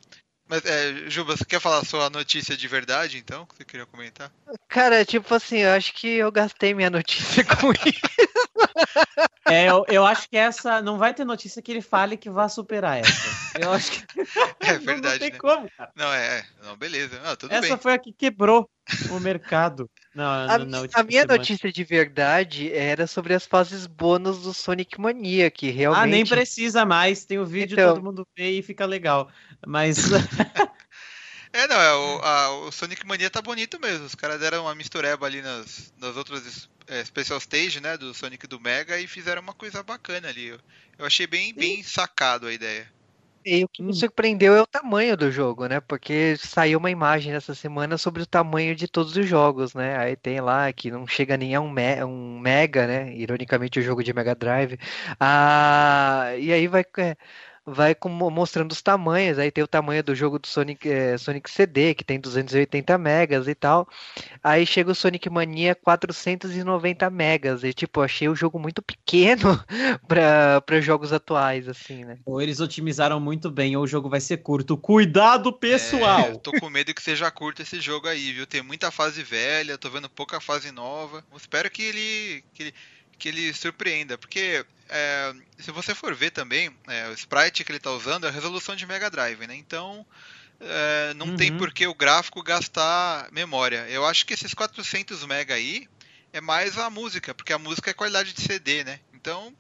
S1: Mas, é, Juba, você quer falar a sua notícia de verdade, então? Que você queria comentar?
S2: cara, tipo assim, eu acho que eu gastei minha notícia com isso.
S3: É, eu, eu acho que essa não vai ter notícia que ele fale que vá superar essa. Eu acho que
S1: É
S3: não,
S1: verdade,
S3: não tem
S1: né?
S3: como, cara.
S1: Não, é. Não, beleza. Ah, tudo
S3: Essa
S1: bem.
S3: foi a que quebrou o mercado. Não,
S2: A,
S3: na
S2: a minha
S3: semana.
S2: notícia de verdade era sobre as fases bônus do Sonic Mania, que realmente.
S3: Ah, nem precisa mais. Tem o vídeo,
S2: Então.
S3: todo mundo vê e fica legal. Mas
S1: É, não, é, o, a- o Sonic Mania tá bonito mesmo. Os caras deram uma mistureba ali nas, nas outras é, Special Stage, né? Do Sonic e do Mega e fizeram uma coisa bacana ali. Eu, eu achei bem, bem sacado a ideia.
S2: E o que me
S3: Hum.
S2: surpreendeu é o tamanho do jogo, né? Porque saiu uma imagem essa semana sobre o tamanho de todos os jogos, né? Aí tem lá que não chega nem a um, me- um mega, né? Ironicamente o jogo de Mega Drive. Ah, e aí vai, é, vai com- mostrando os tamanhos. Aí tem o tamanho do jogo do Sonic, é, Sonic CD, que tem 280 megas e tal. Aí chega o Sonic Mania 490 megas. E tipo, achei o jogo muito pequeno para jogos atuais, assim, né?
S3: ou eles otimizaram muito bem, ou o jogo vai ser curto. Cuidado, pessoal!
S1: É, eu tô com medo que seja curto esse jogo aí, viu? Tem muita fase velha, tô vendo pouca fase nova. Eu espero que ele, que ele, que ele surpreenda, porque é, se você for ver também, é, o sprite que ele tá usando é a resolução de Mega Drive, né? Então é, não tem
S3: Uhum.
S1: por que o gráfico gastar memória. Eu acho que esses 400 mega aí é mais a música, porque a música é qualidade de CD, né? Então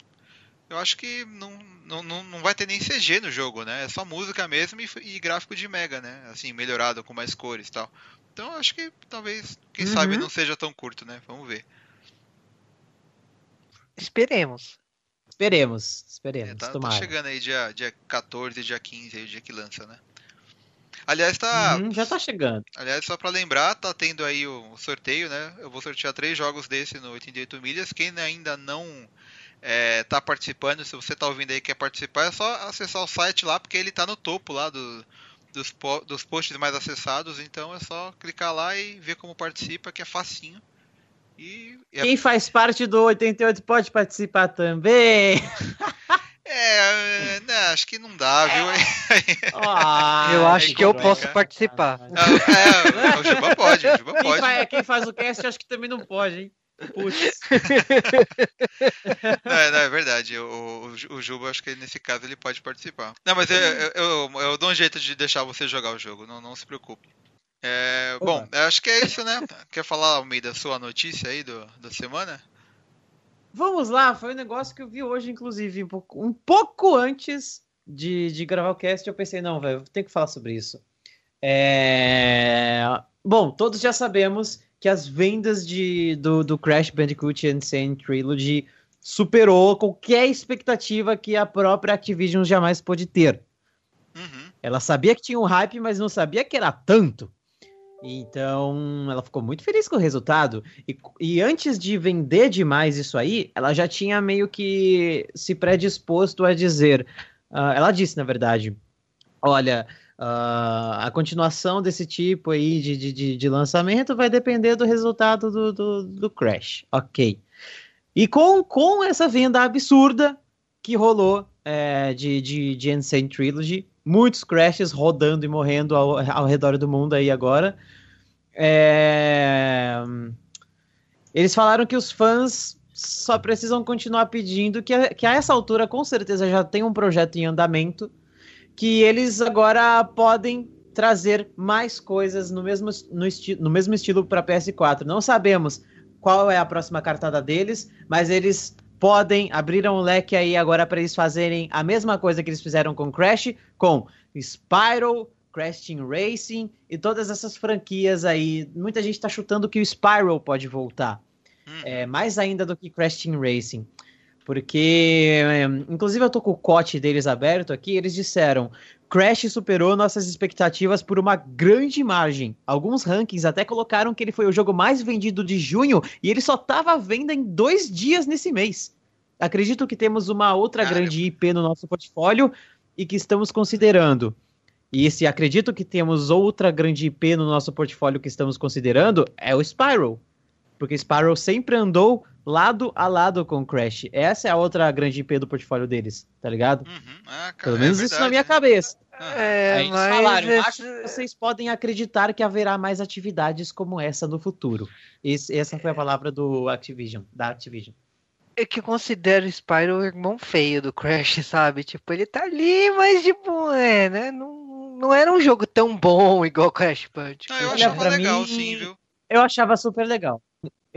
S1: eu acho que não, não, não, não vai ter nem CG no jogo, né? É só música mesmo e, e gráfico de Mega, né? Assim, melhorado com mais cores e tal. Então eu acho que talvez, quem
S3: Uhum.
S1: sabe, não seja tão curto, né? Vamos ver.
S2: Esperemos.
S3: Esperemos,
S1: É,
S3: esperemos.
S1: tá, tá
S3: tomara.
S1: chegando aí dia, dia 14, dia 15, aí, o dia que lança, né? Aliás, tá.
S3: Uhum, já tá chegando.
S1: Aliás, só pra lembrar, tá tendo aí o sorteio, né? Eu vou sortear três jogos desse no 88 milhas. Quem ainda não é, tá participando, se você tá ouvindo aí e quer participar, é só acessar o site lá, porque ele tá no topo lá do- dos, po- dos posts mais acessados. Então é só clicar lá e ver como participa, que é facinho. E, e é,
S3: Quem faz parte do 88 pode participar também.
S1: é, é, né, acho que não dá, viu?
S3: Ah,
S2: eu acho que eu posso participar.
S1: Ah, é, o Juba pode, o Juba
S3: Quem,
S1: pode.
S3: faz, quem faz o cast, acho que também não pode, hein? Putz.
S1: Não, é, não, é verdade. O, o, o Juba, acho que nesse caso ele pode participar. Não, mas eu, eu, eu, eu dou um jeito de deixar você jogar o jogo, não, não se preocupe. É, bom, acho que é isso, né? Quer falar, Almeida, sua notícia aí do, da semana?
S3: Vamos lá, foi um negócio que eu vi hoje, inclusive, um pouco, um pouco antes de, de gravar o cast. Eu pensei, não, velho, tem que falar sobre isso. É... Bom, todos já sabemos que as vendas de, do, do Crash Bandicoot Insane Trilogy superou qualquer expectativa que a própria Activision jamais pôde ter.
S1: Uhum.
S3: Ela sabia que tinha um hype, mas não sabia que era tanto. Então, ela ficou muito feliz com o resultado. E, e antes de vender demais isso aí, ela já tinha meio que se predisposto a dizer. ah, ela disse, na verdade: olha, ah, a continuação desse tipo aí de, de, de, de lançamento vai depender do resultado do, do, do Crash. Ok. E com, com essa venda absurda que rolou é, de, de, de Insane Trilogy, muitos crashes rodando e morrendo ao, ao redor do mundo aí agora. É, Eles falaram que os fãs só precisam continuar pedindo que, a- que a essa altura com certeza já tem um projeto em andamento que eles agora podem trazer mais coisas no mesmo, no esti no mesmo estilo para PS4. Não sabemos qual é a próxima cartada deles, mas eles podem abrir um leque aí agora para eles fazerem a mesma coisa que eles fizeram com Crash, com Spyro, Crash Team Racing e todas essas franquias aí. Muita gente está chutando que o Spyro pode voltar,
S1: Uhum.
S3: é, mais ainda do que Crash Team Racing. Porque, é, inclusive, eu tô com o cote deles aberto aqui. Eles disseram: Crash superou nossas expectativas por uma grande margem. Alguns rankings até colocaram que ele foi o jogo mais vendido de junho e ele só estava à venda em dois dias nesse mês. Acredito que temos uma outra grande IP no nosso portfólio e que estamos considerando. E se acredito que temos outra grande IP no nosso portfólio que estamos considerando, é o Spiral. Porque Spiral sempre andou lado a lado com Crash. Essa é a outra grande IP do portfólio deles, tá ligado? Uhum. Ah, cara, Pelo menos é isso na minha cabeça. Ah. É, Aí eles falaram, acho que vocês podem acreditar que haverá mais atividades como essa no futuro. Esse, essa foi a palavra do Activision, da Activision.
S2: É que eu considero Spyro o irmão feio do Crash, sabe? Tipo, ele tá ali, mas tipo, é, né? Não, não era um jogo tão bom igual Crash Bandicoot.
S1: Ah, eu achava legal, mim, sim, viu?
S3: Eu achava super legal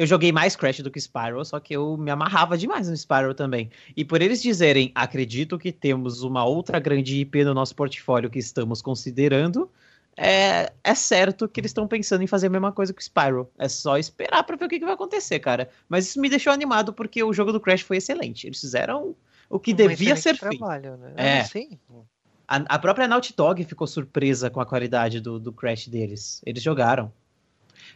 S3: eu joguei mais Crash do que Spyro, só que eu me amarrava demais no Spyro também. E por eles dizerem, acredito que temos uma outra grande IP no nosso portfólio que estamos considerando, é, é certo que eles estão pensando em fazer a mesma coisa que o Spyro. É só esperar para ver o que, que, vai acontecer, cara. Mas isso me deixou animado porque o jogo do Crash foi excelente. Eles fizeram o que um devia ser trabalho, feito. Né? É. Sim. A, a, própria Naughty Dog ficou surpresa com a qualidade do, do Crash deles. Eles jogaram.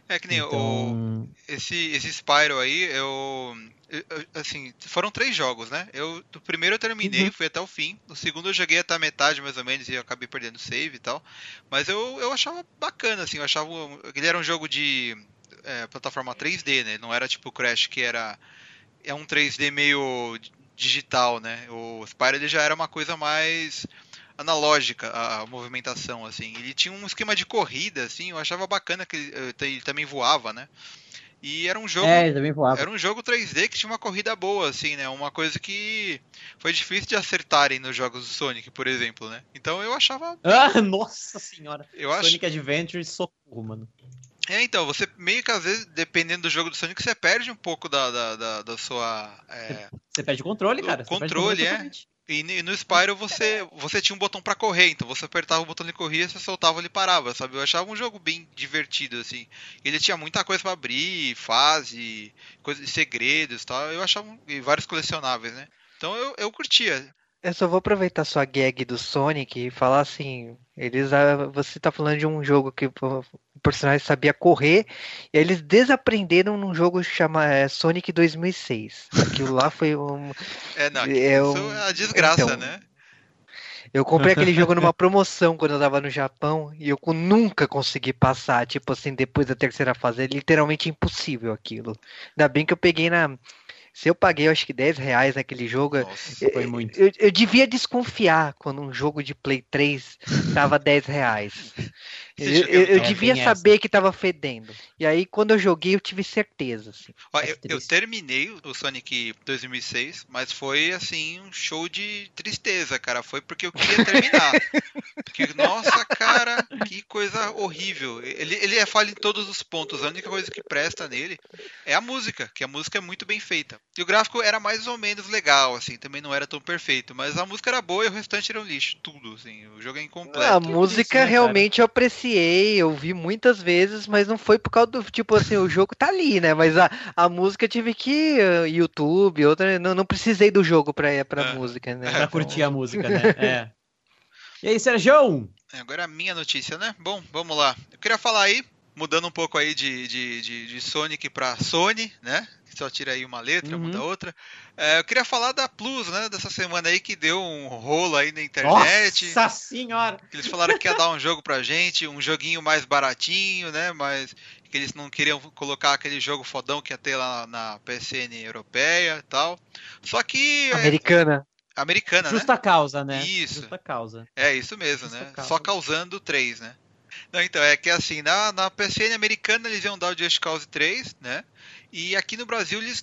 S1: É que nem então... o, esse, esse Spyro aí, eu, eu, Assim, foram três jogos, né? Eu, do primeiro eu terminei, uhum. fui até o fim. No segundo eu joguei até a metade, mais ou menos, e eu acabei perdendo save e tal. Mas eu, eu achava bacana, assim, eu achava. Ele era um jogo de é, plataforma 3D, né? Não era tipo Crash, que era. É um 3D meio digital, né? O Spyro ele já era uma coisa mais analógica a, movimentação, assim. Ele tinha um esquema de corrida, assim, eu achava bacana que ele, eh, ele também voava, né? E era um jogo.
S3: É, ele também voava.
S1: Era um jogo 3D que tinha uma corrida boa, assim, né? Uma coisa que foi difícil de acertarem nos jogos do Sonic, por exemplo, né? Então eu achava.
S3: Ah, nossa senhora! Eu Sonic acho... Adventure, socorro, mano.
S1: É, então, você meio que às vezes, dependendo do jogo do Sonic, você perde um pouco da, da, da, da sua. É...
S3: Você perde o controle, cara.
S1: O controle, é. E no Spyro você, você tinha um botão para correr, então você apertava o botão de corria, você soltava ele parava, sabe? Eu achava um jogo bem divertido, assim. Ele tinha muita coisa para abrir, fase, coisa, segredos tal. Eu achava. E vários colecionáveis, né? Então eu, eu curtia.
S2: Eu só vou aproveitar sua gag do Sonic e falar assim, eles, ah, você tá falando de um jogo que personagem sabia correr, e eles desaprenderam num jogo chamado é, Sonic 2006. Aquilo lá foi um...
S1: É, não, é um, é a desgraça, então, né?
S2: Eu comprei aquele jogo numa promoção quando eu tava no Japão e eu nunca consegui passar, tipo assim, depois da terceira fase. É literalmente impossível aquilo. Ainda bem que eu peguei na se eu paguei, acho que 10 reais naquele jogo, Nossa, foi muito. Eu, eu, devia desconfiar quando um jogo de Play 3 tava 10 reais. Eu, eu, eu devia saber que tava fedendo. E aí, quando eu joguei, eu tive certeza. Assim.
S1: Ó, eu, eu, terminei o Sonic 2006, mas foi assim um show de tristeza, cara. Foi porque eu queria terminar. porque, nossa, cara, que coisa horrível. Ele, ele é falha em todos os pontos. A única coisa que presta nele é a música, que a música é muito bem feita. E o gráfico era mais ou menos legal, assim, também não era tão perfeito. Mas a música era boa e o restante era um lixo. Tudo, assim. O jogo é incompleto.
S2: A música isso, né, realmente eu apreciei apreciei, eu vi muitas vezes, mas não foi por causa do. Tipo assim, o jogo tá ali, né? Mas a, a música tive que. Uh, YouTube, outra. Não, não precisei do jogo pra, pra é. música, né?
S3: Pra curtir a música, né? É. E aí, Sérgio?
S1: É, agora a minha notícia, né? Bom, vamos lá. Eu queria falar aí, mudando um pouco aí de, de, de, de Sonic pra Sony, né? só tira aí uma letra, uhum. muda outra. É, eu queria falar da Plus, né? Dessa semana aí que deu um rolo aí na internet.
S3: Nossa senhora!
S1: Eles falaram que ia dar um jogo pra gente, um joguinho mais baratinho, né? Mas que eles não queriam colocar aquele jogo fodão que ia ter lá na PSN europeia e tal. Só que.
S2: É, Americana.
S1: É, americana,
S3: Justa
S1: né?
S3: causa, né?
S1: Isso.
S3: Justa causa.
S1: É isso mesmo, Justa né? Causa. Só causando três, né? Não, então, é que assim, na, na PSN americana eles iam dar o Just Cause 3, né? E aqui no Brasil eles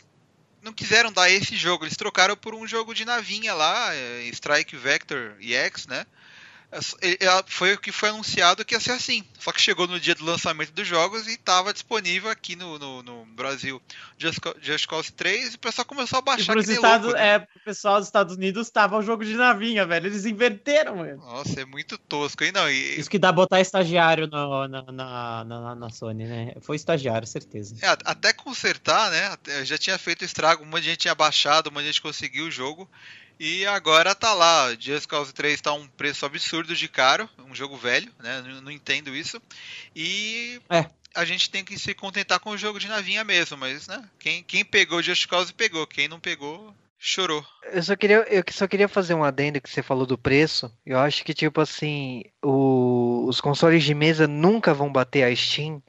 S1: não quiseram dar esse jogo, eles trocaram por um jogo de navinha lá, é, Strike Vector EX, né? Foi o que foi anunciado que ia ser assim. Só que chegou no dia do lançamento dos jogos e estava disponível aqui no, no, no, Brasil Just, Just Cause 3 e o pessoal começou a baixar.
S3: E Estados, louco, né? é, o pessoal dos Estados Unidos estava o jogo de navinha, velho. Eles inverteram, velho.
S1: Nossa, é muito tosco, hein? Não, e...
S3: Isso que dá botar estagiário no, na, na, na, na, Sony, né? Foi estagiário, certeza.
S1: É, até consertar, né? Já tinha feito estrago, um monte de gente tinha baixado, um monte de gente conseguiu o jogo. E agora tá lá, Just Cause 3 tá um preço absurdo de caro, um jogo velho, né? Não, não entendo isso. E é. a gente tem que se contentar com o jogo de navinha mesmo, mas né? Quem, quem pegou Just Cause pegou, quem não pegou chorou.
S2: Eu só queria, eu só queria fazer um adendo que você falou do preço. Eu acho que tipo assim, o, os consoles de mesa nunca vão bater a Steam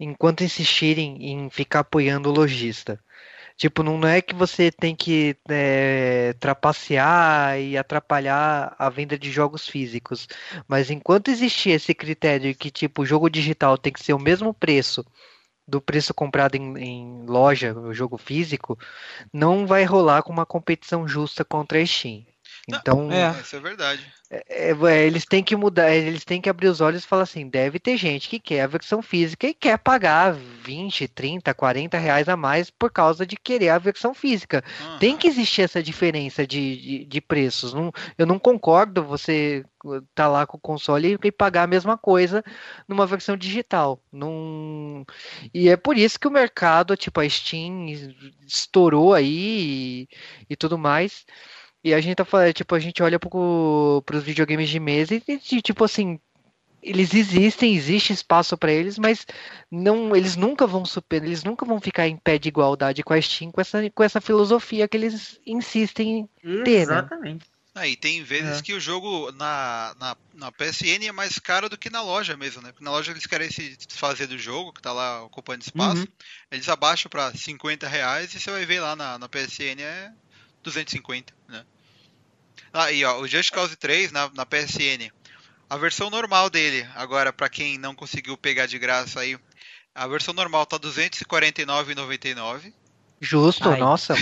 S2: enquanto insistirem em ficar apoiando o lojista. Tipo, não é que você tem que é, trapacear e atrapalhar a venda de jogos físicos. Mas enquanto existir esse critério que, tipo, o jogo digital tem que ser o mesmo preço do preço comprado em, em loja, o jogo físico, não vai rolar com uma competição justa contra a Steam. Então,
S1: é. isso é verdade.
S2: É, é, eles têm que mudar, eles têm que abrir os olhos e falar assim: deve ter gente que quer a versão física e quer pagar 20, 30, 40 reais a mais por causa de querer a versão física. Uhum. Tem que existir essa diferença de, de, de, preços. Não, eu não concordo você tá lá com o console e pagar a mesma coisa numa versão digital. Não... E é por isso que o mercado, tipo, a Steam estourou aí e, e tudo mais. E a gente tá falando, tipo, a gente olha pro, pros videogames de mesa e, tipo assim, eles existem, existe espaço para eles, mas não, eles nunca vão superar, eles nunca vão ficar em pé de igualdade com a Steam com essa, com essa filosofia que eles insistem em ter, né? Exatamente.
S1: Aí ah, tem vezes é. que o jogo na, na, na, PSN é mais caro do que na loja mesmo, né? Porque na loja eles querem se desfazer do jogo, que tá lá ocupando espaço. Uhum. Eles abaixam para 50 reais e você vai ver lá na, na PSN é 250, né? Aí, ó, o Just Cause 3 na, na PSN. A versão normal dele, agora para quem não conseguiu pegar de graça aí, a versão normal tá 249,99.
S2: Justo, Ai. nossa.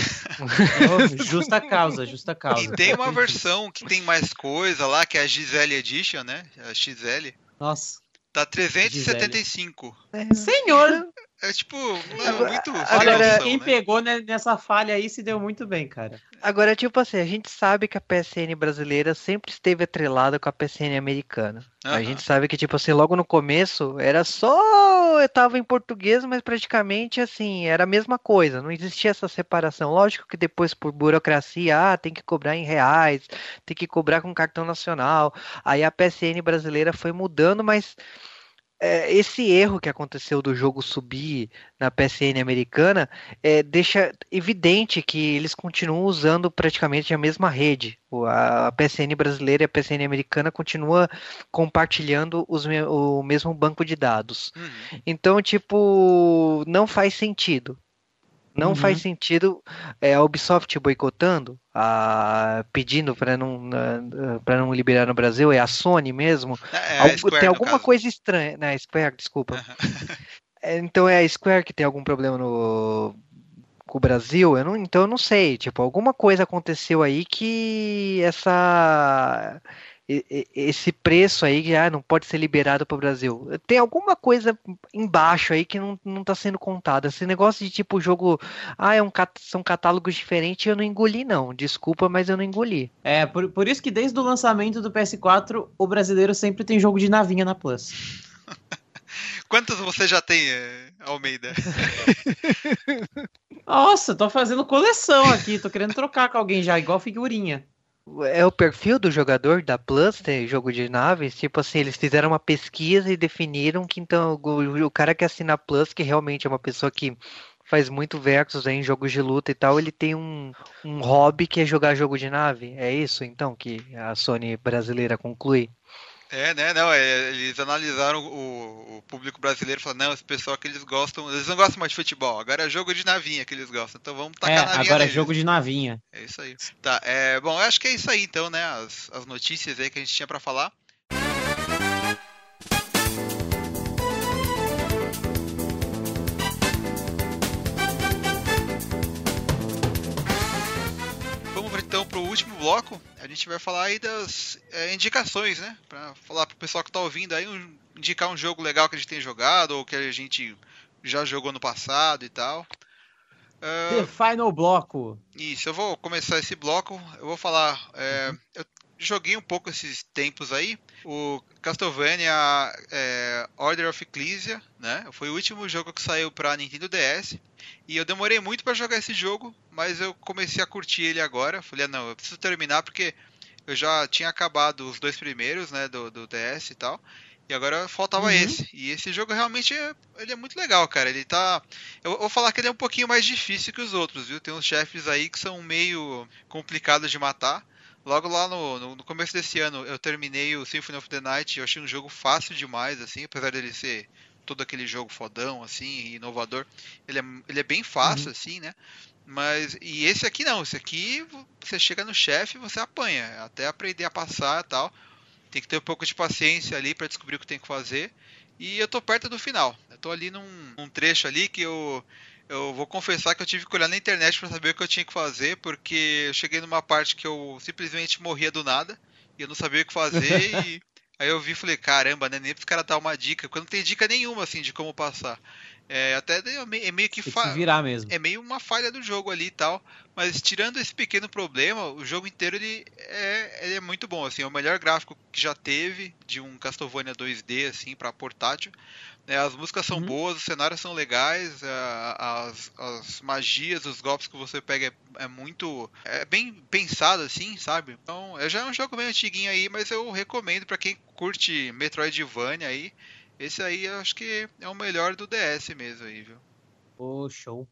S3: justa causa, justa causa.
S1: E tem uma versão que tem mais coisa lá, que é a Gisele Edition, né? A XL.
S3: Nossa.
S1: Tá 375.
S3: É. Senhor!
S1: É tipo, é muito.
S3: Agora, quem né? pegou nessa falha aí se deu muito bem, cara.
S2: Agora, tipo assim, a gente sabe que a PSN brasileira sempre esteve atrelada com a PSN americana. Uhum. A gente sabe que, tipo assim, logo no começo era só. Eu tava em português, mas praticamente assim, era a mesma coisa. Não existia essa separação. Lógico que depois, por burocracia, ah, tem que cobrar em reais, tem que cobrar com cartão nacional. Aí a PSN brasileira foi mudando, mas esse erro que aconteceu do jogo subir na PSN americana é, deixa evidente que eles continuam usando praticamente a mesma rede. A PSN brasileira e a PSN americana continuam compartilhando os, o mesmo banco de dados. Uhum. Então, tipo, não faz sentido. Não uhum. faz sentido é, a Ubisoft boicotando, a, pedindo para não, não liberar no Brasil, é a Sony mesmo. É, é Algo, Square, tem alguma coisa estranha. Né, Square, desculpa. É, então é a Square que tem algum problema no, com o Brasil, eu não, então eu não sei. Tipo, alguma coisa aconteceu aí que essa esse preço aí que ah, não pode ser liberado para o Brasil. Tem alguma coisa embaixo aí que não, não está sendo contada. Esse negócio de tipo jogo, ah, é um, são catálogos diferentes, eu não engoli, não. Desculpa, mas eu não engoli.
S3: É, por, por isso que desde o lançamento do PS4, o brasileiro sempre tem jogo de navinha na Plus.
S1: Quantos você já tem, eh, Almeida?
S3: Nossa, tô fazendo coleção aqui, tô querendo trocar com alguém já, igual figurinha
S2: é o perfil do jogador da Plus, jogo de naves, tipo assim, eles fizeram uma pesquisa e definiram que então o, o cara que assina a Plus, que realmente é uma pessoa que faz muito versus em jogos de luta e tal, ele tem um, um hobby que é jogar jogo de nave. É isso então que a Sony brasileira conclui?
S1: É, né? Não, é, eles analisaram o, o, público brasileiro e falaram, não, esse pessoal que eles gostam, eles não gostam mais de futebol, agora é jogo de navinha que eles gostam, então vamos tacar
S3: é,
S1: navinha
S3: agora é jogo de navinha.
S1: É isso aí. Tá, é, bom, eu acho que é isso aí então, né, as, as notícias aí que a gente tinha para falar. Último bloco. A gente vai falar aí das é, indicações, né? Pra falar pro pessoal que tá ouvindo aí, um, indicar um jogo legal que a gente tem jogado ou que a gente já jogou no passado e tal.
S3: Uh, The Final Bloco.
S1: Isso, eu vou começar esse bloco. Eu vou falar. É, uhum. Eu joguei um pouco esses tempos aí. O Castlevania é, Order of Ecclesia, né? Foi o último jogo que saiu para Nintendo DS. E eu demorei muito para jogar esse jogo, mas eu comecei a curtir ele agora. Falei, ah, não, eu preciso terminar porque eu já tinha acabado os dois primeiros, né, do, do DS e tal. E agora faltava uhum. esse. E esse jogo realmente é, ele é muito legal, cara. Ele tá. Eu vou falar que ele é um pouquinho mais difícil que os outros, viu? Tem uns chefes aí que são meio complicados de matar. Logo lá no, no, no, começo desse ano eu terminei o Symphony of the Night. Eu achei um jogo fácil demais, assim, apesar dele ser todo aquele jogo fodão, assim, inovador. Ele é, ele é bem fácil, uhum. assim, né? Mas. E esse aqui não, esse aqui você chega no chefe e você apanha. Até aprender a passar e tal. Tem que ter um pouco de paciência ali para descobrir o que tem que fazer. E eu tô perto do final. Eu tô ali num, num trecho ali que eu. Eu vou confessar que eu tive que olhar na internet para saber o que eu tinha que fazer, porque eu cheguei numa parte que eu simplesmente morria do nada e eu não sabia o que fazer e Aí eu vi e falei, caramba, né? Nem pros caras dar uma dica, porque não tem dica nenhuma, assim, de como passar. É, até é meio que,
S3: fa... que virar mesmo.
S1: É meio uma falha do jogo ali e tal. Mas tirando esse pequeno problema, o jogo inteiro ele é, ele é muito bom. Assim, é o melhor gráfico que já teve de um Castlevania 2D assim para portátil. É, as músicas são uhum. boas, os cenários são legais, é, as, as magias, os golpes que você pega é, é, muito. É bem pensado, assim, sabe? Então, é, já é um jogo bem antiguinho aí, mas eu recomendo para quem curte Metroidvania aí. Esse aí eu acho que é o melhor do DS mesmo aí, viu?
S3: Ô, oh, show.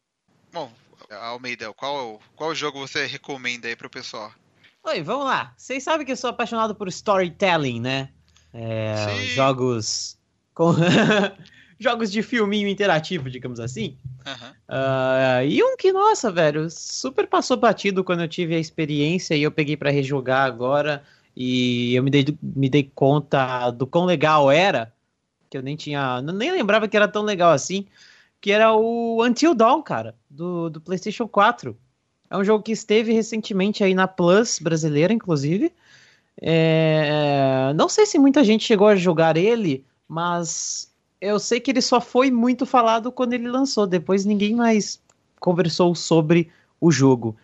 S1: Bom, Almeida, qual, qual jogo você recomenda aí pro pessoal?
S3: Oi, vamos lá. Vocês sabem que eu sou apaixonado por storytelling, né? É, jogos com jogos de filminho interativo, digamos assim. Uhum. Uh, e um que, nossa, velho, super passou batido quando eu tive a experiência e eu peguei para rejogar agora e eu me dei, me dei conta do quão legal era, que eu nem tinha, nem lembrava que era tão legal assim, que era o Until Dawn, cara, do, do PlayStation 4. É um jogo que esteve recentemente aí na Plus brasileira, inclusive. É... Não sei se muita gente chegou a jogar ele, mas eu sei que ele só foi muito falado quando ele lançou. Depois ninguém mais conversou sobre o jogo.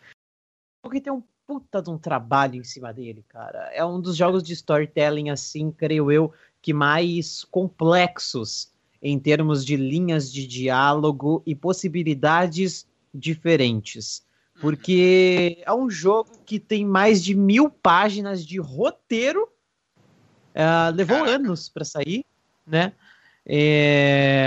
S3: Porque tem um puta de um trabalho em cima dele, cara. É um dos jogos de storytelling, assim, creio eu, que mais complexos em termos de linhas de diálogo e possibilidades diferentes. Porque é um jogo que tem mais de mil páginas de roteiro. Uh, levou anos para sair né? É...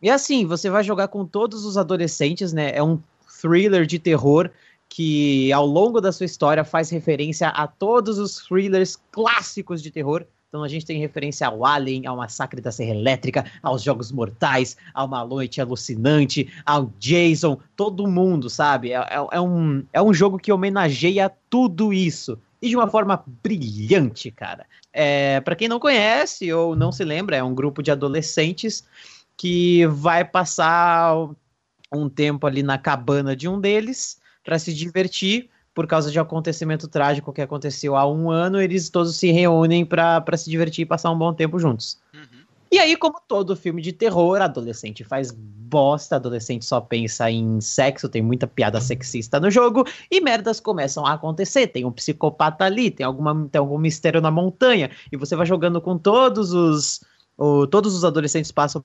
S3: E assim, você vai jogar com todos os adolescentes, né? É um thriller de terror que ao longo da sua história faz referência a todos os thrillers clássicos de terror. Então a gente tem referência ao Alien, ao Massacre da Serra Elétrica, aos Jogos Mortais, ao Uma Noite Alucinante, ao Jason, todo mundo, sabe? É, é, é um, é um jogo que homenageia tudo isso e de uma forma brilhante, cara. É, para quem não conhece ou não se lembra, é um grupo de adolescentes que vai passar um tempo ali na cabana de um deles para se divertir por causa de um acontecimento trágico que aconteceu há um ano. Eles todos se reúnem para se divertir e passar um bom tempo juntos. E aí, como todo filme de terror, adolescente faz bosta, adolescente só pensa em sexo, tem muita piada sexista no jogo, e merdas começam a acontecer. Tem um psicopata ali, tem, alguma, tem algum mistério na montanha, e você vai jogando com todos os. O, todos os adolescentes passam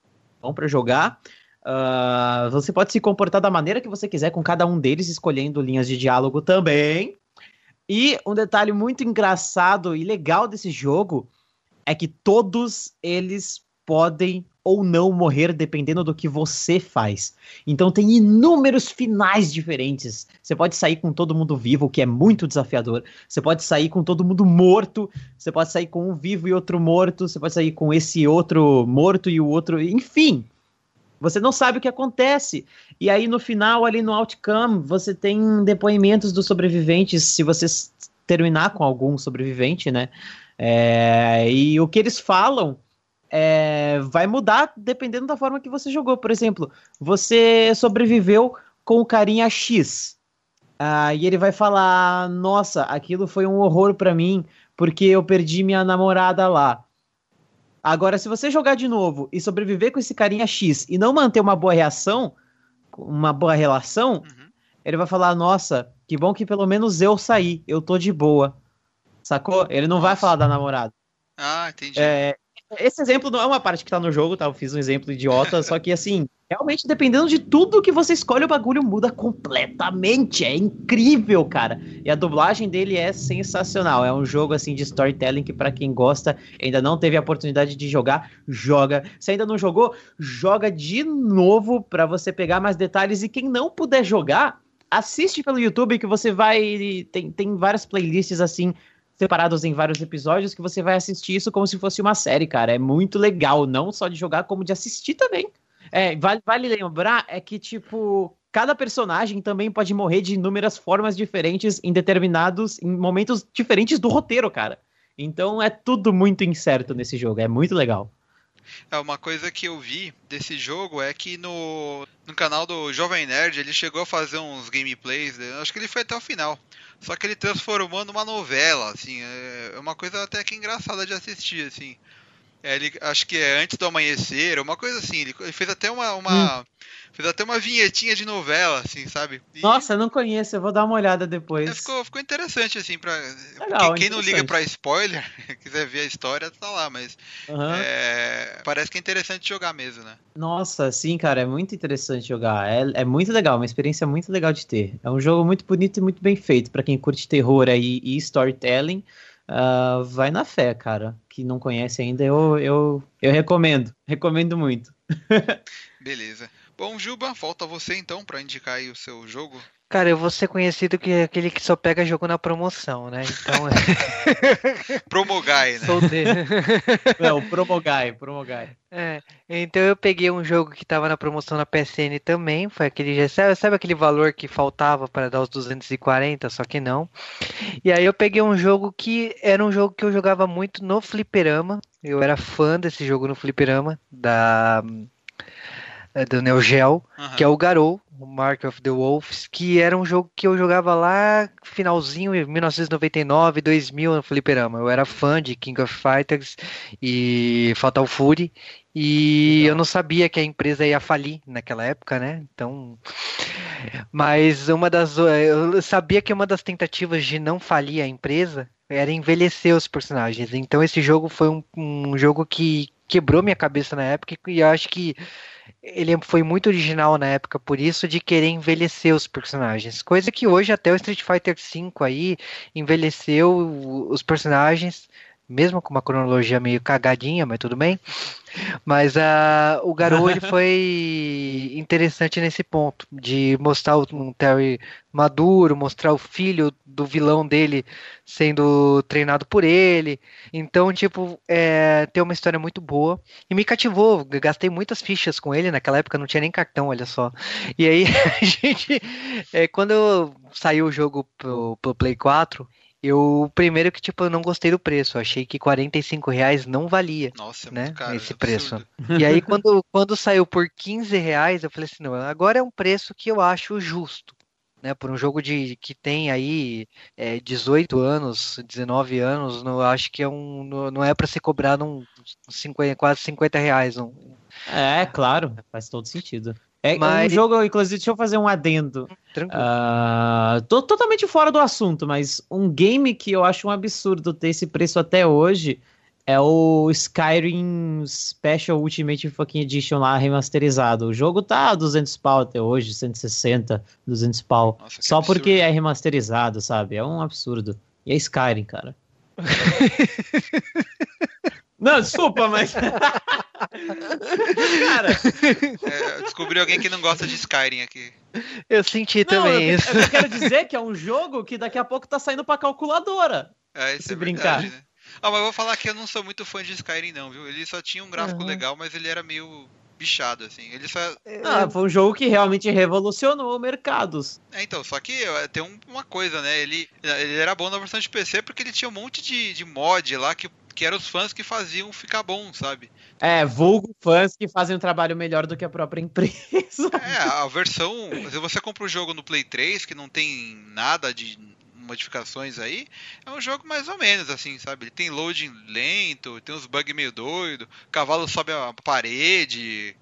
S3: para jogar. Uh, você pode se comportar da maneira que você quiser com cada um deles, escolhendo linhas de diálogo também. E um detalhe muito engraçado e legal desse jogo é que todos eles podem ou não morrer dependendo do que você faz. Então tem inúmeros finais diferentes. Você pode sair com todo mundo vivo, o que é muito desafiador. Você pode sair com todo mundo morto. Você pode sair com um vivo e outro morto. Você pode sair com esse outro morto e o outro. Enfim. Você não sabe o que acontece. E aí, no final, ali no outcome, você tem depoimentos dos sobreviventes, se você terminar com algum sobrevivente, né? É, e o que eles falam é, vai mudar dependendo da forma que você jogou. Por exemplo, você sobreviveu com o carinha X. Ah, e ele vai falar: Nossa, aquilo foi um horror pra mim, porque eu perdi minha namorada lá. Agora, se você jogar de novo e sobreviver com esse carinha X e não manter uma boa reação, uma boa relação,
S1: Uhum.
S3: ele vai falar: Nossa, que bom que pelo menos eu saí, eu tô de boa. Sacou? Ele não vai
S1: Nossa.
S3: falar da namorada.
S1: Ah, entendi.
S3: É, esse exemplo não é uma parte que tá no jogo, tá? Eu fiz um exemplo idiota, só que assim, realmente dependendo de tudo que você escolhe, o bagulho muda completamente. É incrível, cara. E a dublagem dele é sensacional. É um jogo assim de storytelling que pra quem gosta, ainda não teve a oportunidade de jogar, joga. Se ainda não jogou, joga de novo pra você pegar mais detalhes e quem não puder jogar, assiste pelo YouTube que você vai tem, tem várias playlists assim separados em vários episódios que você vai assistir isso como se fosse uma série, cara. É muito legal, não só de jogar, como de assistir também. É, vale, vale lembrar é que, tipo, cada personagem também pode morrer de inúmeras formas diferentes em determinados, em momentos diferentes do roteiro, cara. Então é tudo muito incerto nesse jogo, é muito legal.
S1: É, uma coisa que eu vi desse jogo é que no, no canal do Jovem Nerd ele chegou a fazer uns gameplays, né? acho que ele foi até o final. Só que ele transformou numa novela, assim, é uma coisa até que engraçada de assistir, assim. É, ele, acho que é antes do amanhecer, uma coisa assim. Ele, ele fez até uma, uma fez até uma vinhetinha de novela, assim, sabe? E-
S3: Nossa, eu não conheço, eu vou dar uma olhada
S1: é,
S3: depois.
S1: ficou, ficou interessante, assim, pra.
S3: Legal,
S1: quem, quem não liga pra spoiler, quiser ver a história, tá lá, mas
S3: Aham.
S1: é, parece que é interessante jogar mesmo, né?
S3: Nossa, sim, cara, é muito interessante jogar. É, é muito legal, uma experiência muito legal de ter. É um jogo muito bonito e muito bem feito. Pra quem curte terror aí e storytelling, ah, vai na fé, cara. Que não conhece ainda, eu, eu, eu recomendo. Recomendo muito.
S1: Beleza. Bom, Juba, volta você então pra indicar aí o seu jogo.
S2: Cara, eu vou ser conhecido que aquele que só pega jogo na promoção, né? Então,
S1: Promogai, né?
S2: sou dele.
S3: É, o Promogai, Promogai.
S2: É, então eu peguei um jogo que tava na promoção na PSN também, foi aquele, sabe, sabe aquele valor que faltava para dar os 240, só que não. E aí eu peguei um jogo que era um jogo que eu jogava muito no fliperama. Eu era fã desse jogo no fliperama da é, do Neo Geo,
S1: Aham.
S2: que é o Garou, o Mark of the Wolves, que era um jogo que eu jogava lá finalzinho em 1999, 2000 no fliperama. Eu era fã de King of Fighters e Fatal Fury e
S3: Legal.
S2: eu não sabia que a empresa ia falir naquela época, né? Então, mas uma das eu sabia que uma das tentativas de não falir a empresa era envelhecer os personagens. Então esse jogo foi um, um jogo que quebrou minha cabeça na época e eu acho que ele foi muito original na época por isso de querer envelhecer os personagens. Coisa que hoje até o Street Fighter V aí envelheceu os personagens, mesmo com uma cronologia meio cagadinha, mas tudo bem. Mas ah, o Garou ele foi interessante nesse ponto de mostrar o- um Terry maduro, mostrar o filho do vilão dele sendo treinado por ele. Então, tipo, é, tem uma história muito boa. E me cativou, gastei muitas fichas com ele, naquela época não tinha nem cartão, olha só. E aí, a gente, é, quando saiu o jogo pro, pro Play 4, eu, primeiro que, tipo, eu não gostei do preço, eu achei que 45 reais não valia.
S1: Nossa, é
S2: né,
S1: muito caro.
S2: esse
S1: é
S2: preço.
S1: absurdo.
S2: E aí, quando, quando saiu por 15 reais, eu falei assim, não, agora é um preço que eu acho justo. Né, por um jogo de que tem aí é, 18 anos, 19 anos, não, eu acho que é um, não, não é para ser cobrado um 50, quase 50 reais. Um,
S3: É, claro, faz todo sentido. É
S2: Mas-
S3: um jogo, inclusive, deixa eu fazer um adendo.
S2: tranquilo.
S3: Ah, tô totalmente fora do assunto, mas um game que eu acho um absurdo ter esse preço até hoje é o Skyrim Special Ultimate Fucking Edition lá remasterizado. O jogo tá a 200 pau até hoje, 160, 200 pau.
S1: Nossa,
S3: Só
S1: absurdo.
S3: porque é remasterizado, sabe? É um absurdo. E é Skyrim, cara. Não, desculpa, mas. cara,
S1: É, descobri alguém que não gosta de Skyrim aqui.
S2: Eu senti
S3: não,
S2: também
S3: eu,
S2: isso.
S3: eu quero dizer que é um jogo que daqui a pouco tá saindo pra calculadora.
S1: É, isso
S3: Se
S1: é
S3: brincar.
S1: verdade, né? Ah, mas eu vou falar que eu não sou muito fã de Skyrim, não, viu? Ele só tinha um gráfico
S2: Uhum.
S1: legal, mas ele era meio bichado, assim. Ele só.
S3: Ah, foi um jogo que realmente revolucionou mercados.
S1: É, então, só que tem um- uma coisa, né? Ele, ele era bom na versão de PC porque ele tinha um monte de, de mod lá que, que eram os fãs que faziam ficar bom, sabe?
S3: É, vulgo fãs que fazem um trabalho melhor do que a própria empresa.
S1: É, a versão. Se você compra o um jogo no Play 3, que não tem nada de modificações aí, é um jogo mais ou menos assim, sabe? Ele tem loading lento, tem uns bugs meio doido, o cavalo sobe a parede.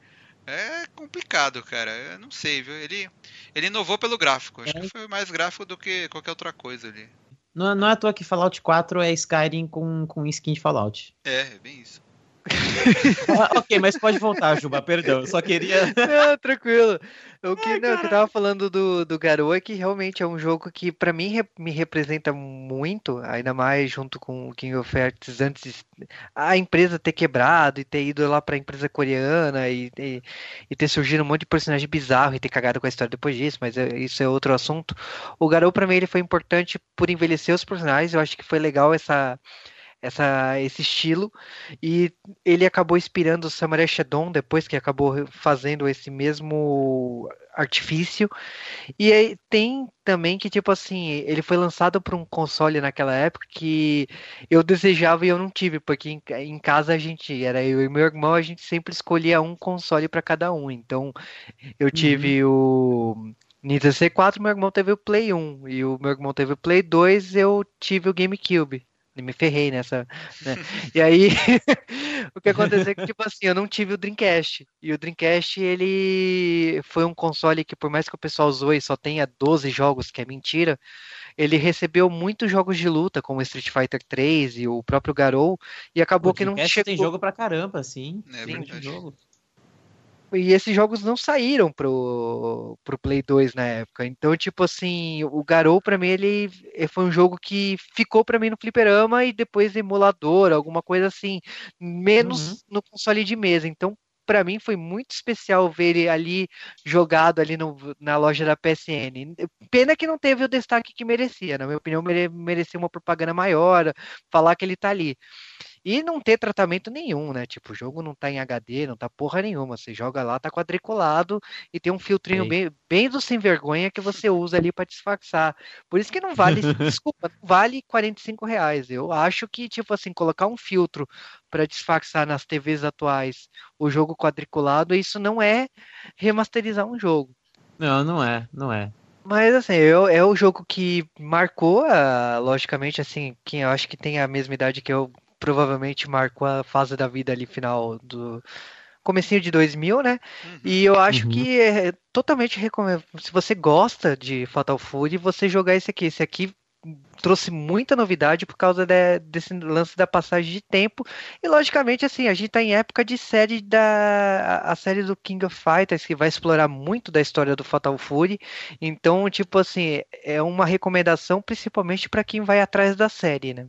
S1: É complicado, cara. Eu não sei, viu? Ele, ele inovou pelo gráfico. Acho é. que foi mais gráfico do que qualquer outra coisa ali.
S3: Não, não é à toa que Fallout 4 é Skyrim com, com skin de Fallout.
S1: É, é bem isso.
S3: Ah, ok, mas pode voltar, Juba, perdão. Eu só queria.
S2: Não, tranquilo. O que, Ai, não, que eu tava falando do, do Garou é que realmente é um jogo que para mim re, me representa muito, ainda mais junto com o King of Hearts antes a empresa ter quebrado e ter ido lá pra empresa coreana e, e, e, ter surgido um monte de personagem bizarro e ter cagado com a história depois disso, mas é, isso é outro assunto. O Garou para mim ele foi importante por envelhecer os personagens, eu acho que foi legal essa essa, esse estilo. E ele acabou inspirando o Samurai Shodown depois que acabou fazendo esse mesmo artifício. E aí tem também que tipo assim ele foi lançado para um console naquela época que eu desejava e eu não tive porque em, em casa a gente era eu e meu irmão a gente sempre escolhia um console para cada um. Então eu tive uhum. o Nintendo C4, meu irmão teve o Play 1 e o meu irmão teve o Play 2, eu tive o GameCube me ferrei nessa. Né? E aí, o que aconteceu é que, tipo assim, eu não tive o Dreamcast. E o Dreamcast, ele foi um console que, por mais que o pessoal zoe só tenha 12 jogos, que é mentira, ele recebeu muitos jogos de luta, como Street Fighter 3 e o próprio Garou, e acabou que não chegou...
S3: tem jogo pra caramba, sim.
S1: É sim, jogo
S2: e esses jogos não saíram pro, pro Play 2 na época. Então, tipo assim, o Garou, pra mim, ele, ele foi um jogo que ficou pra mim no fliperama e depois emulador, alguma coisa assim, menos uhum. no console de mesa. Então, para mim foi muito especial ver ele ali jogado ali no, na loja da PSN. Pena que não teve o destaque que merecia, na minha opinião, merecia uma propaganda maior, falar que ele tá ali. E não ter tratamento nenhum, né? Tipo, o jogo não tá em HD, não tá porra nenhuma. Você joga lá, tá quadriculado e tem um filtrinho bem, bem do sem vergonha que você usa ali para disfarçar. Por isso que não vale, desculpa, não vale 45 reais. Eu acho que, tipo assim, colocar um filtro para disfarçar nas TVs atuais o jogo quadriculado, isso não é remasterizar um jogo.
S3: Não, não é, não é.
S2: Mas assim, eu, é o jogo que marcou, uh, logicamente, assim, quem eu acho que tem a mesma idade que eu provavelmente marcou a fase da vida ali final do comecinho de 2000, né? Uhum. E eu acho uhum. que é totalmente recomendo. Se você gosta de Fatal Fury, você jogar esse aqui. Esse aqui trouxe muita novidade por causa de, desse lance da passagem de tempo e logicamente assim a gente está em época de série da a série do King of Fighters que vai explorar muito da história do Fatal Fury então tipo assim é uma recomendação principalmente para quem vai atrás da série né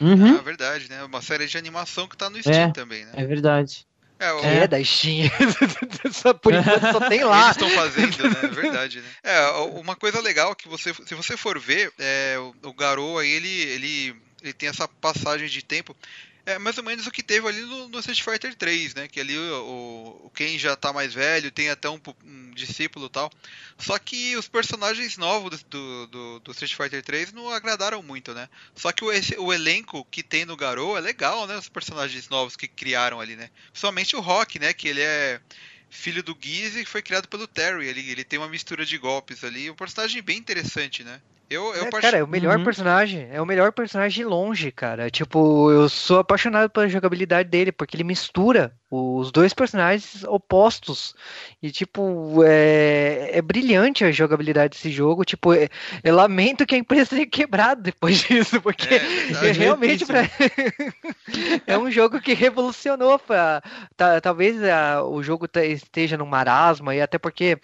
S1: Uhum. É verdade, né? Uma série de animação que tá no Steam
S3: é,
S1: também, né?
S3: É verdade.
S2: É, o... é da Steam. Por enquanto só tem lá.
S1: Eles estão fazendo, né? É verdade, né? É, uma coisa legal que você, se você for ver, é, o, o Garou aí, ele, ele, ele tem essa passagem de tempo. É mais ou menos o que teve ali no, no Street Fighter 3, né? Que ali o, o Ken já tá mais velho, tem até um, um discípulo e tal. Só que os personagens novos do, do, do, Street Fighter 3 não agradaram muito, né? Só que o, esse, o elenco que tem no Garou é legal, né? Os personagens novos que criaram ali, né? Principalmente o Rock, né? Que ele é filho do Gizzy, que foi criado pelo Terry. Ele, ele tem uma mistura de golpes ali. Um personagem bem interessante, né? Eu, eu
S2: é, Cara, é o melhor uhum. personagem. É o melhor personagem de longe, cara. Tipo, eu sou apaixonado pela jogabilidade dele, porque ele mistura os dois personagens opostos. E, tipo, é, é brilhante a jogabilidade desse jogo. Tipo, é, eu lamento que a empresa tenha quebrado depois disso, porque é, é realmente pra... é um jogo que revolucionou. Pra... Tá, talvez a, o jogo esteja no marasma, e até porque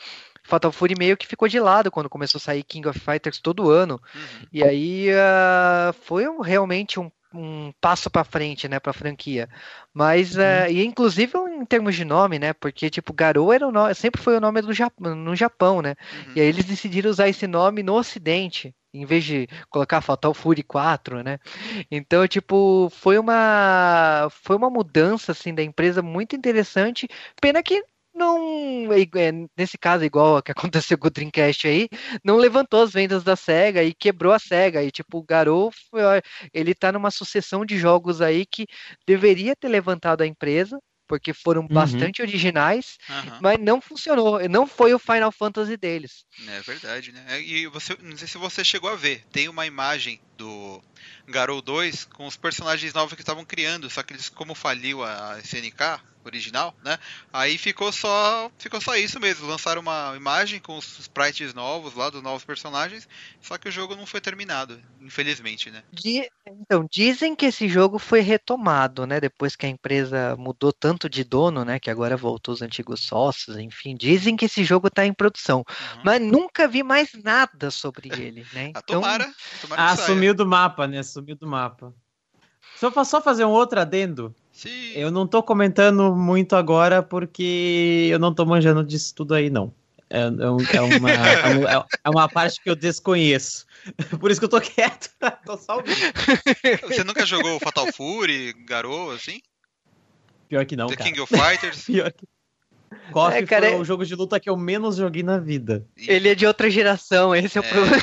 S2: Fatal Fury meio que ficou de lado quando começou a sair King of Fighters todo ano. Uhum. E aí uh, foi um, realmente um, um passo para frente, né, para a franquia. Mas, uh, e inclusive em termos de nome, né, porque tipo Garou era o nome, sempre foi o nome do Japão, no Japão, né? Uhum. E aí eles decidiram usar esse nome no Ocidente, em vez de colocar Fatal Fury 4, né? Então, tipo, foi uma foi uma mudança assim da empresa muito interessante. Pena que não, é, nesse caso, igual que aconteceu com o Dreamcast aí, não levantou as vendas da SEGA e quebrou a SEGA. E tipo, o Garou, ele tá numa sucessão de jogos aí que deveria ter levantado a empresa, porque foram uhum. bastante originais, uhum. mas não funcionou. Não foi o Final Fantasy deles.
S1: É verdade, né? E você, não sei se você chegou a ver, tem uma imagem do Garou 2 com os personagens novos que estavam criando, só que eles, como faliu a SNK, original, né? Aí ficou só, ficou só isso mesmo. Lançaram uma imagem com os sprites novos lá dos novos personagens, só que o jogo não foi terminado, infelizmente, né?
S2: Então dizem que esse jogo foi retomado, né? Depois que a empresa mudou tanto de dono, né? Que agora voltou os antigos sócios, enfim. Dizem que esse jogo está em produção, uhum. mas nunca vi mais nada sobre ele, né?
S1: Ah, então... tomara,
S3: tomara ah, sumiu do mapa, né? Sumiu do mapa. Só, só fazer um outro adendo. Sim. Eu não tô comentando muito agora porque eu não tô manjando disso tudo aí, não. É, é, é, uma, é, é, uma parte que eu desconheço. Por isso que eu tô quieto. tô só ouvindo.
S1: Você nunca jogou Fatal Fury, Garou, assim?
S3: Pior que não,
S1: The
S3: cara.
S1: King of Fighters? Pior que...
S3: KOF é, cara, foi é... o jogo de luta que eu menos joguei na vida.
S2: Ele é de outra geração, esse é, o é problema.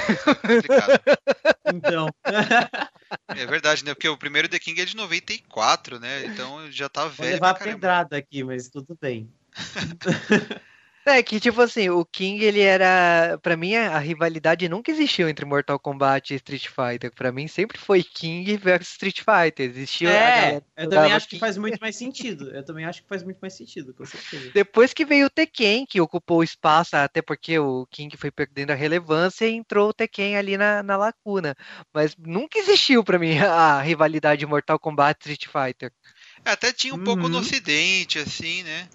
S3: então.
S1: É verdade, né? Porque o primeiro The King é de 94, né? Então já tá velho. Vou
S3: levar pedrada aqui, mas tudo bem.
S2: É que, tipo assim, o King, ele era. Pra mim, a rivalidade nunca existiu entre Mortal Kombat e Street Fighter. Pra mim, sempre foi King versus Street Fighter. Existiu.
S3: É, eu também acho King. que faz muito mais sentido. Eu também acho que faz muito mais sentido, com certeza.
S2: Depois que veio o Tekken, que ocupou o espaço, até porque o King foi perdendo a relevância e entrou o Tekken ali na, na lacuna. Mas nunca existiu pra mim a rivalidade Mortal Kombat e Street Fighter.
S1: É, até tinha um uhum. pouco no uhum. Ocidente, assim, né?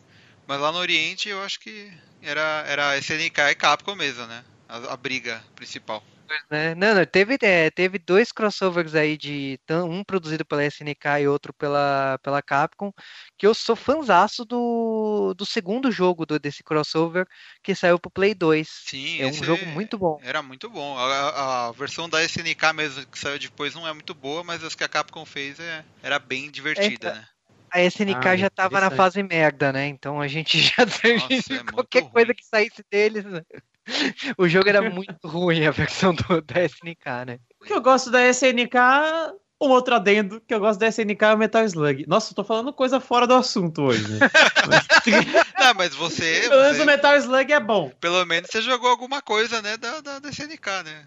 S1: Mas lá no Oriente eu acho que era, era SNK e Capcom mesmo, né? A, a briga principal.
S2: Né? Não, não, teve, é, teve dois crossovers aí de um produzido pela SNK e outro pela, pela Capcom, que eu sou fanzaço do, do segundo jogo do, desse crossover que saiu pro Play 2.
S1: Sim,
S2: é um jogo muito bom.
S1: Era muito bom. A, a, versão da SNK mesmo que saiu depois não é muito boa, mas as que a Capcom fez é, era bem divertida, é, né?
S2: A SNK ah, já tava na fase merda, né? Então a gente já Nossa, é qualquer coisa que saísse deles. Né? O jogo era muito ruim, a versão do, da SNK, né?
S3: O que eu gosto da SNK, um outro adendo que eu gosto da SNK é o Metal Slug. Nossa, eu tô falando coisa fora do assunto hoje, né?
S1: Não, mas você.
S3: Pelo menos o Metal Slug é bom.
S1: Pelo menos você jogou alguma coisa, né, da, da, da SNK, né?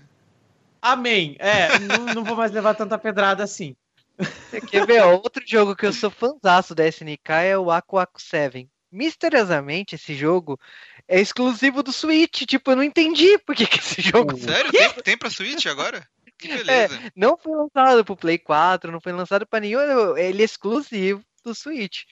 S3: Amém. É, não, não vou mais levar tanta pedrada assim.
S2: Quer ver? outro jogo que eu sou fãzaço da SNK é o Aku Aku 7. Misteriosamente, esse jogo é exclusivo do Switch. Tipo, eu não entendi por que, que esse jogo.
S1: Sério? Tem, tem pra Switch agora? Que beleza.
S2: É, não foi lançado pro Play 4, não foi lançado pra nenhum. Ele é exclusivo do Switch.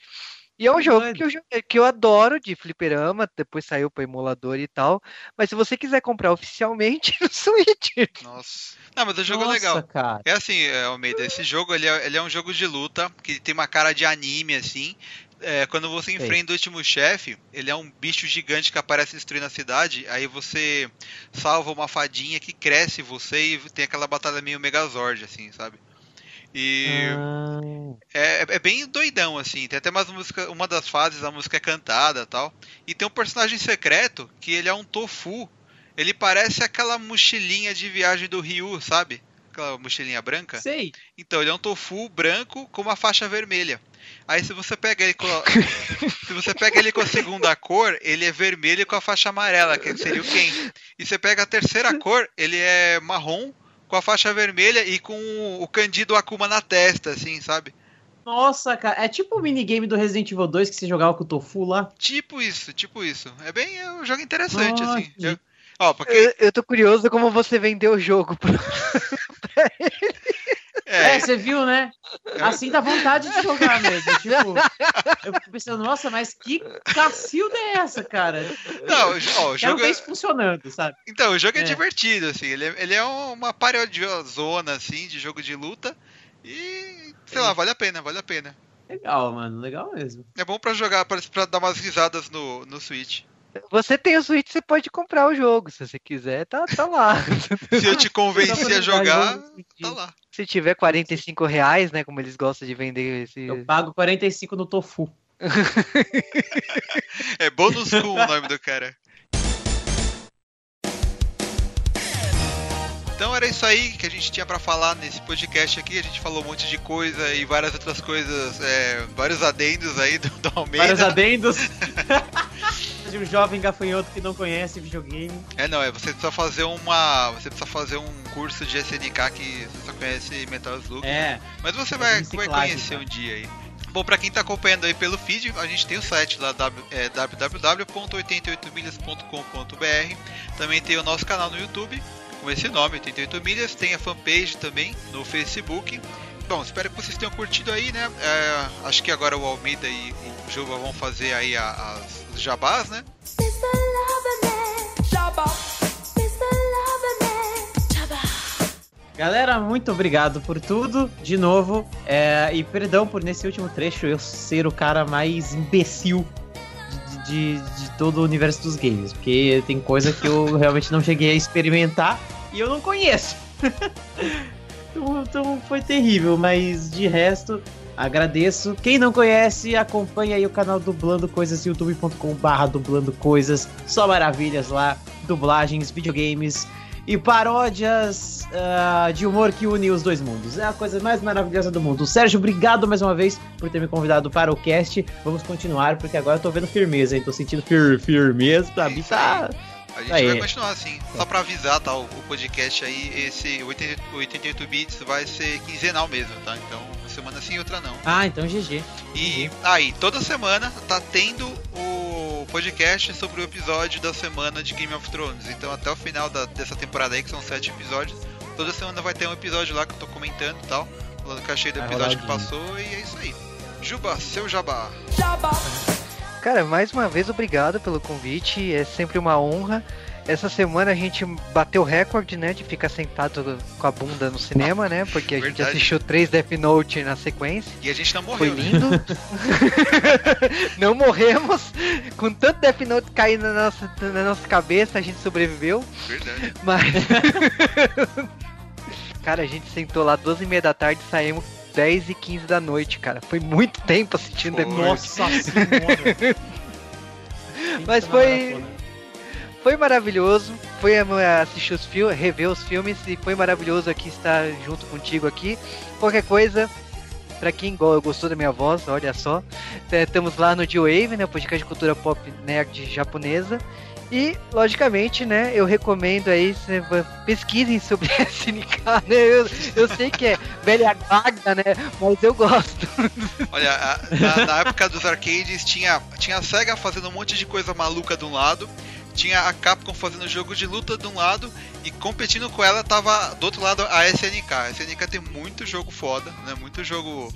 S2: E é um jogo que eu, que eu adoro de fliperama, depois saiu para emulador e tal. Mas se você quiser comprar oficialmente no Switch.
S1: Nossa. Não, mas o jogo Nossa, é legal. Cara. É assim, é, Almeida, esse jogo ele é, ele é um jogo de luta, que tem uma cara de anime, assim. É, quando você enfrenta o último chefe, ele é um bicho gigante que aparece destruindo a cidade. Aí você salva uma fadinha que cresce você e tem aquela batalha meio Megazord, assim, sabe? E ah. é, é, bem doidão, assim. Tem até umas músicas, uma das fases, a música é cantada tal. E tem um personagem secreto que ele é um tofu. Ele parece aquela mochilinha de viagem do Ryu, sabe? Aquela mochilinha branca.
S3: Sei.
S1: Então, ele é um tofu branco com uma faixa vermelha. Aí se você pega ele com a, se você pega ele com a segunda cor, ele é vermelho com a faixa amarela, que seria o Ken. E você pega a terceira cor, ele é marrom com a faixa vermelha e com o Candido Akuma na testa, assim, sabe?
S3: Nossa, cara, é tipo o minigame do Resident Evil 2 que você jogava com o Tofu lá?
S1: Tipo isso, tipo isso. É bem é um jogo interessante, Nossa. assim.
S2: Eu, ó, porque... eu, eu tô curioso como você vendeu o jogo pra, pra
S3: ele. É. é, você viu, né? Assim dá vontade de jogar mesmo. Tipo, eu fico pensando, nossa, mas que cacilda é essa, cara?
S1: Não, ó, o
S3: jogo. é... funcionando, sabe?
S1: Então, o jogo é, é divertido, assim. Ele é, ele é uma zona, assim, de jogo de luta. E, sei lá, vale a pena, vale a pena.
S3: Legal, mano, legal mesmo.
S1: É bom pra jogar, pra, pra dar umas risadas no, no Switch.
S2: Você tem o Switch, você pode comprar o jogo. Se você quiser, tá, tá lá.
S1: Se eu te convencer a jogar, tá lá.
S2: Se tiver 45 reais, né? Como eles gostam de vender esse.
S3: Eu pago 45 no tofu.
S1: é Bonus Cool o nome do cara. Então era isso aí que a gente tinha para falar nesse podcast aqui. A gente falou um monte de coisa e várias outras coisas, é, vários adendos aí do, do Almeida.
S3: Vários adendos. de um jovem gafanhoto que não conhece videogame.
S1: É, não, é você precisa fazer uma. Você precisa fazer um curso de SNK que você só conhece Metal Slug.
S3: É.
S1: Mas você vai, vai conhecer um dia aí. Bom, para quem está acompanhando aí pelo feed, a gente tem o site lá é, www.88milhas.com.br. Também tem o nosso canal no YouTube com esse nome, 88 milhas. Tem a fanpage também no Facebook. Bom, espero que vocês tenham curtido aí, né? É, acho que agora o Almeida e o Juba vão fazer aí as, jabás, né?
S3: Galera, muito obrigado por tudo, de novo. É, e perdão por nesse último trecho eu ser o cara mais imbecil de, de, de, todo o universo dos games. Porque tem coisa que eu realmente não cheguei a experimentar e eu não conheço. então, então foi terrível, mas de resto, agradeço. Quem não conhece, acompanha aí o canal Dublando Coisas, youtube.com/barra dublando coisas. Só maravilhas lá, dublagens, videogames e paródias uh, de humor que une os dois mundos. É a coisa mais maravilhosa do mundo. Sérgio, obrigado mais uma vez por ter me convidado para o cast. Vamos continuar, porque agora eu tô vendo firmeza, hein? Tô sentindo fir firmeza. Pra tá.
S1: A gente aí. vai continuar assim. Só pra avisar, tá? O, podcast aí, esse 88 bits vai ser quinzenal mesmo, tá? Então, uma semana sim, outra não.
S3: Ah, então GG.
S1: E aí, toda semana tá tendo o podcast sobre o episódio da semana de Game of Thrones. Então, até o final da, dessa temporada aí, que são sete episódios, toda semana vai ter um episódio lá que eu tô comentando e tal. Falando que achei do episódio que passou e é isso aí. Juba, seu jabá. Jabá.
S2: Cara, mais uma vez obrigado pelo convite, é sempre uma honra. Essa semana a gente bateu recorde, né, de ficar sentado com a bunda no cinema, né? Porque a Verdade. gente assistiu três Death Note na sequência.
S1: E a gente não morreu.
S2: Foi né? lindo. Né? não morremos. Com tanto Death Note caindo na nossa, na nossa cabeça, a gente sobreviveu.
S1: Verdade.
S2: Mas. Cara, a gente sentou lá duas e meia da tarde e saímos 10 e 15 da noite, cara. Foi muito tempo assistindo
S3: The Nossa senhora!
S2: Mas foi. Foi maravilhoso. Foi assistir os filmes, rever os filmes e foi maravilhoso aqui estar junto contigo aqui. Qualquer coisa, para quem gostou da minha voz, olha só. Estamos lá no D-Wave, né? Podcast de cultura pop nerd japonesa. E, logicamente, né, eu recomendo aí, pesquisem sobre SNK, né? Eu, eu sei que é velha guarda, né? Mas eu gosto.
S1: Olha, a, na, na, época dos arcades tinha, tinha a SEGA fazendo um monte de coisa maluca de um lado, tinha a Capcom fazendo jogo de luta de um lado, e competindo com ela tava do outro lado a SNK. A SNK tem muito jogo foda, né? Muito jogo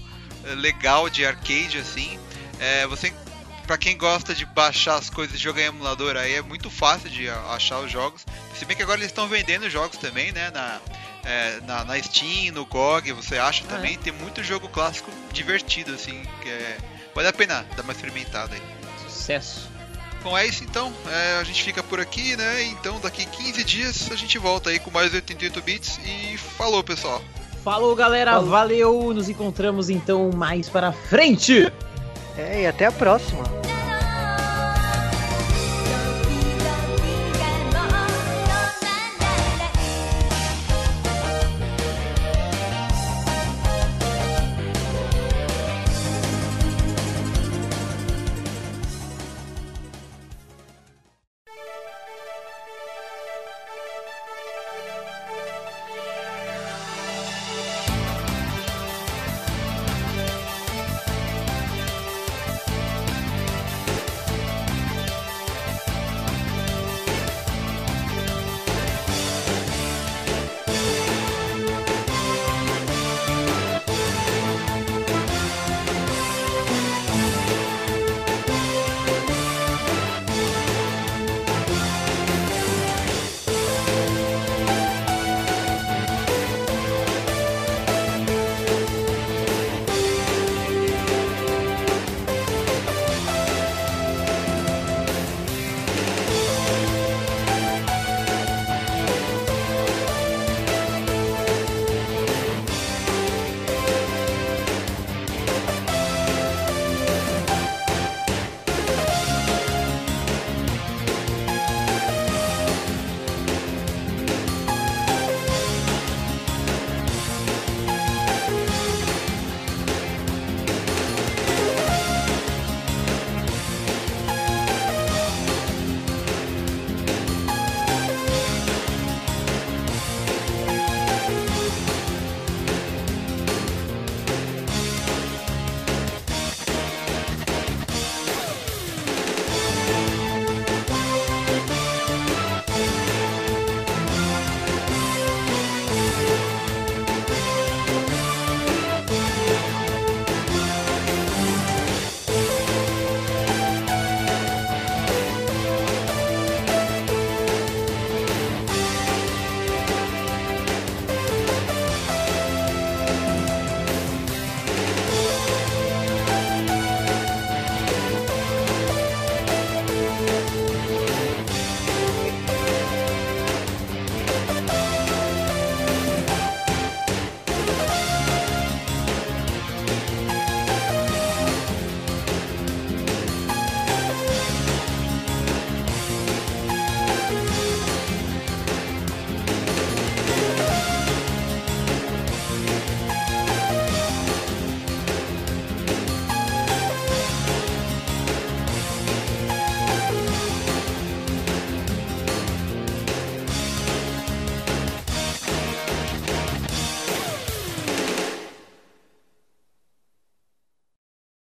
S1: eh, legal de arcade, assim. É, você para quem gosta de baixar as coisas e jogar em emulador, aí é muito fácil de achar os jogos. Se bem que agora eles estão vendendo jogos também, né? Na, é, na, na, Steam, no GOG, você acha também. É? Tem muito jogo clássico divertido, assim, que é, vale a pena dar uma experimentada aí.
S3: Sucesso.
S1: Bom, é isso então. É, a gente fica por aqui, né? Então daqui 15 dias a gente volta aí com mais 88 bits e falou, pessoal.
S3: Falou, galera. Falou. Valeu. Nos encontramos então mais para frente.
S2: É, e até a próxima.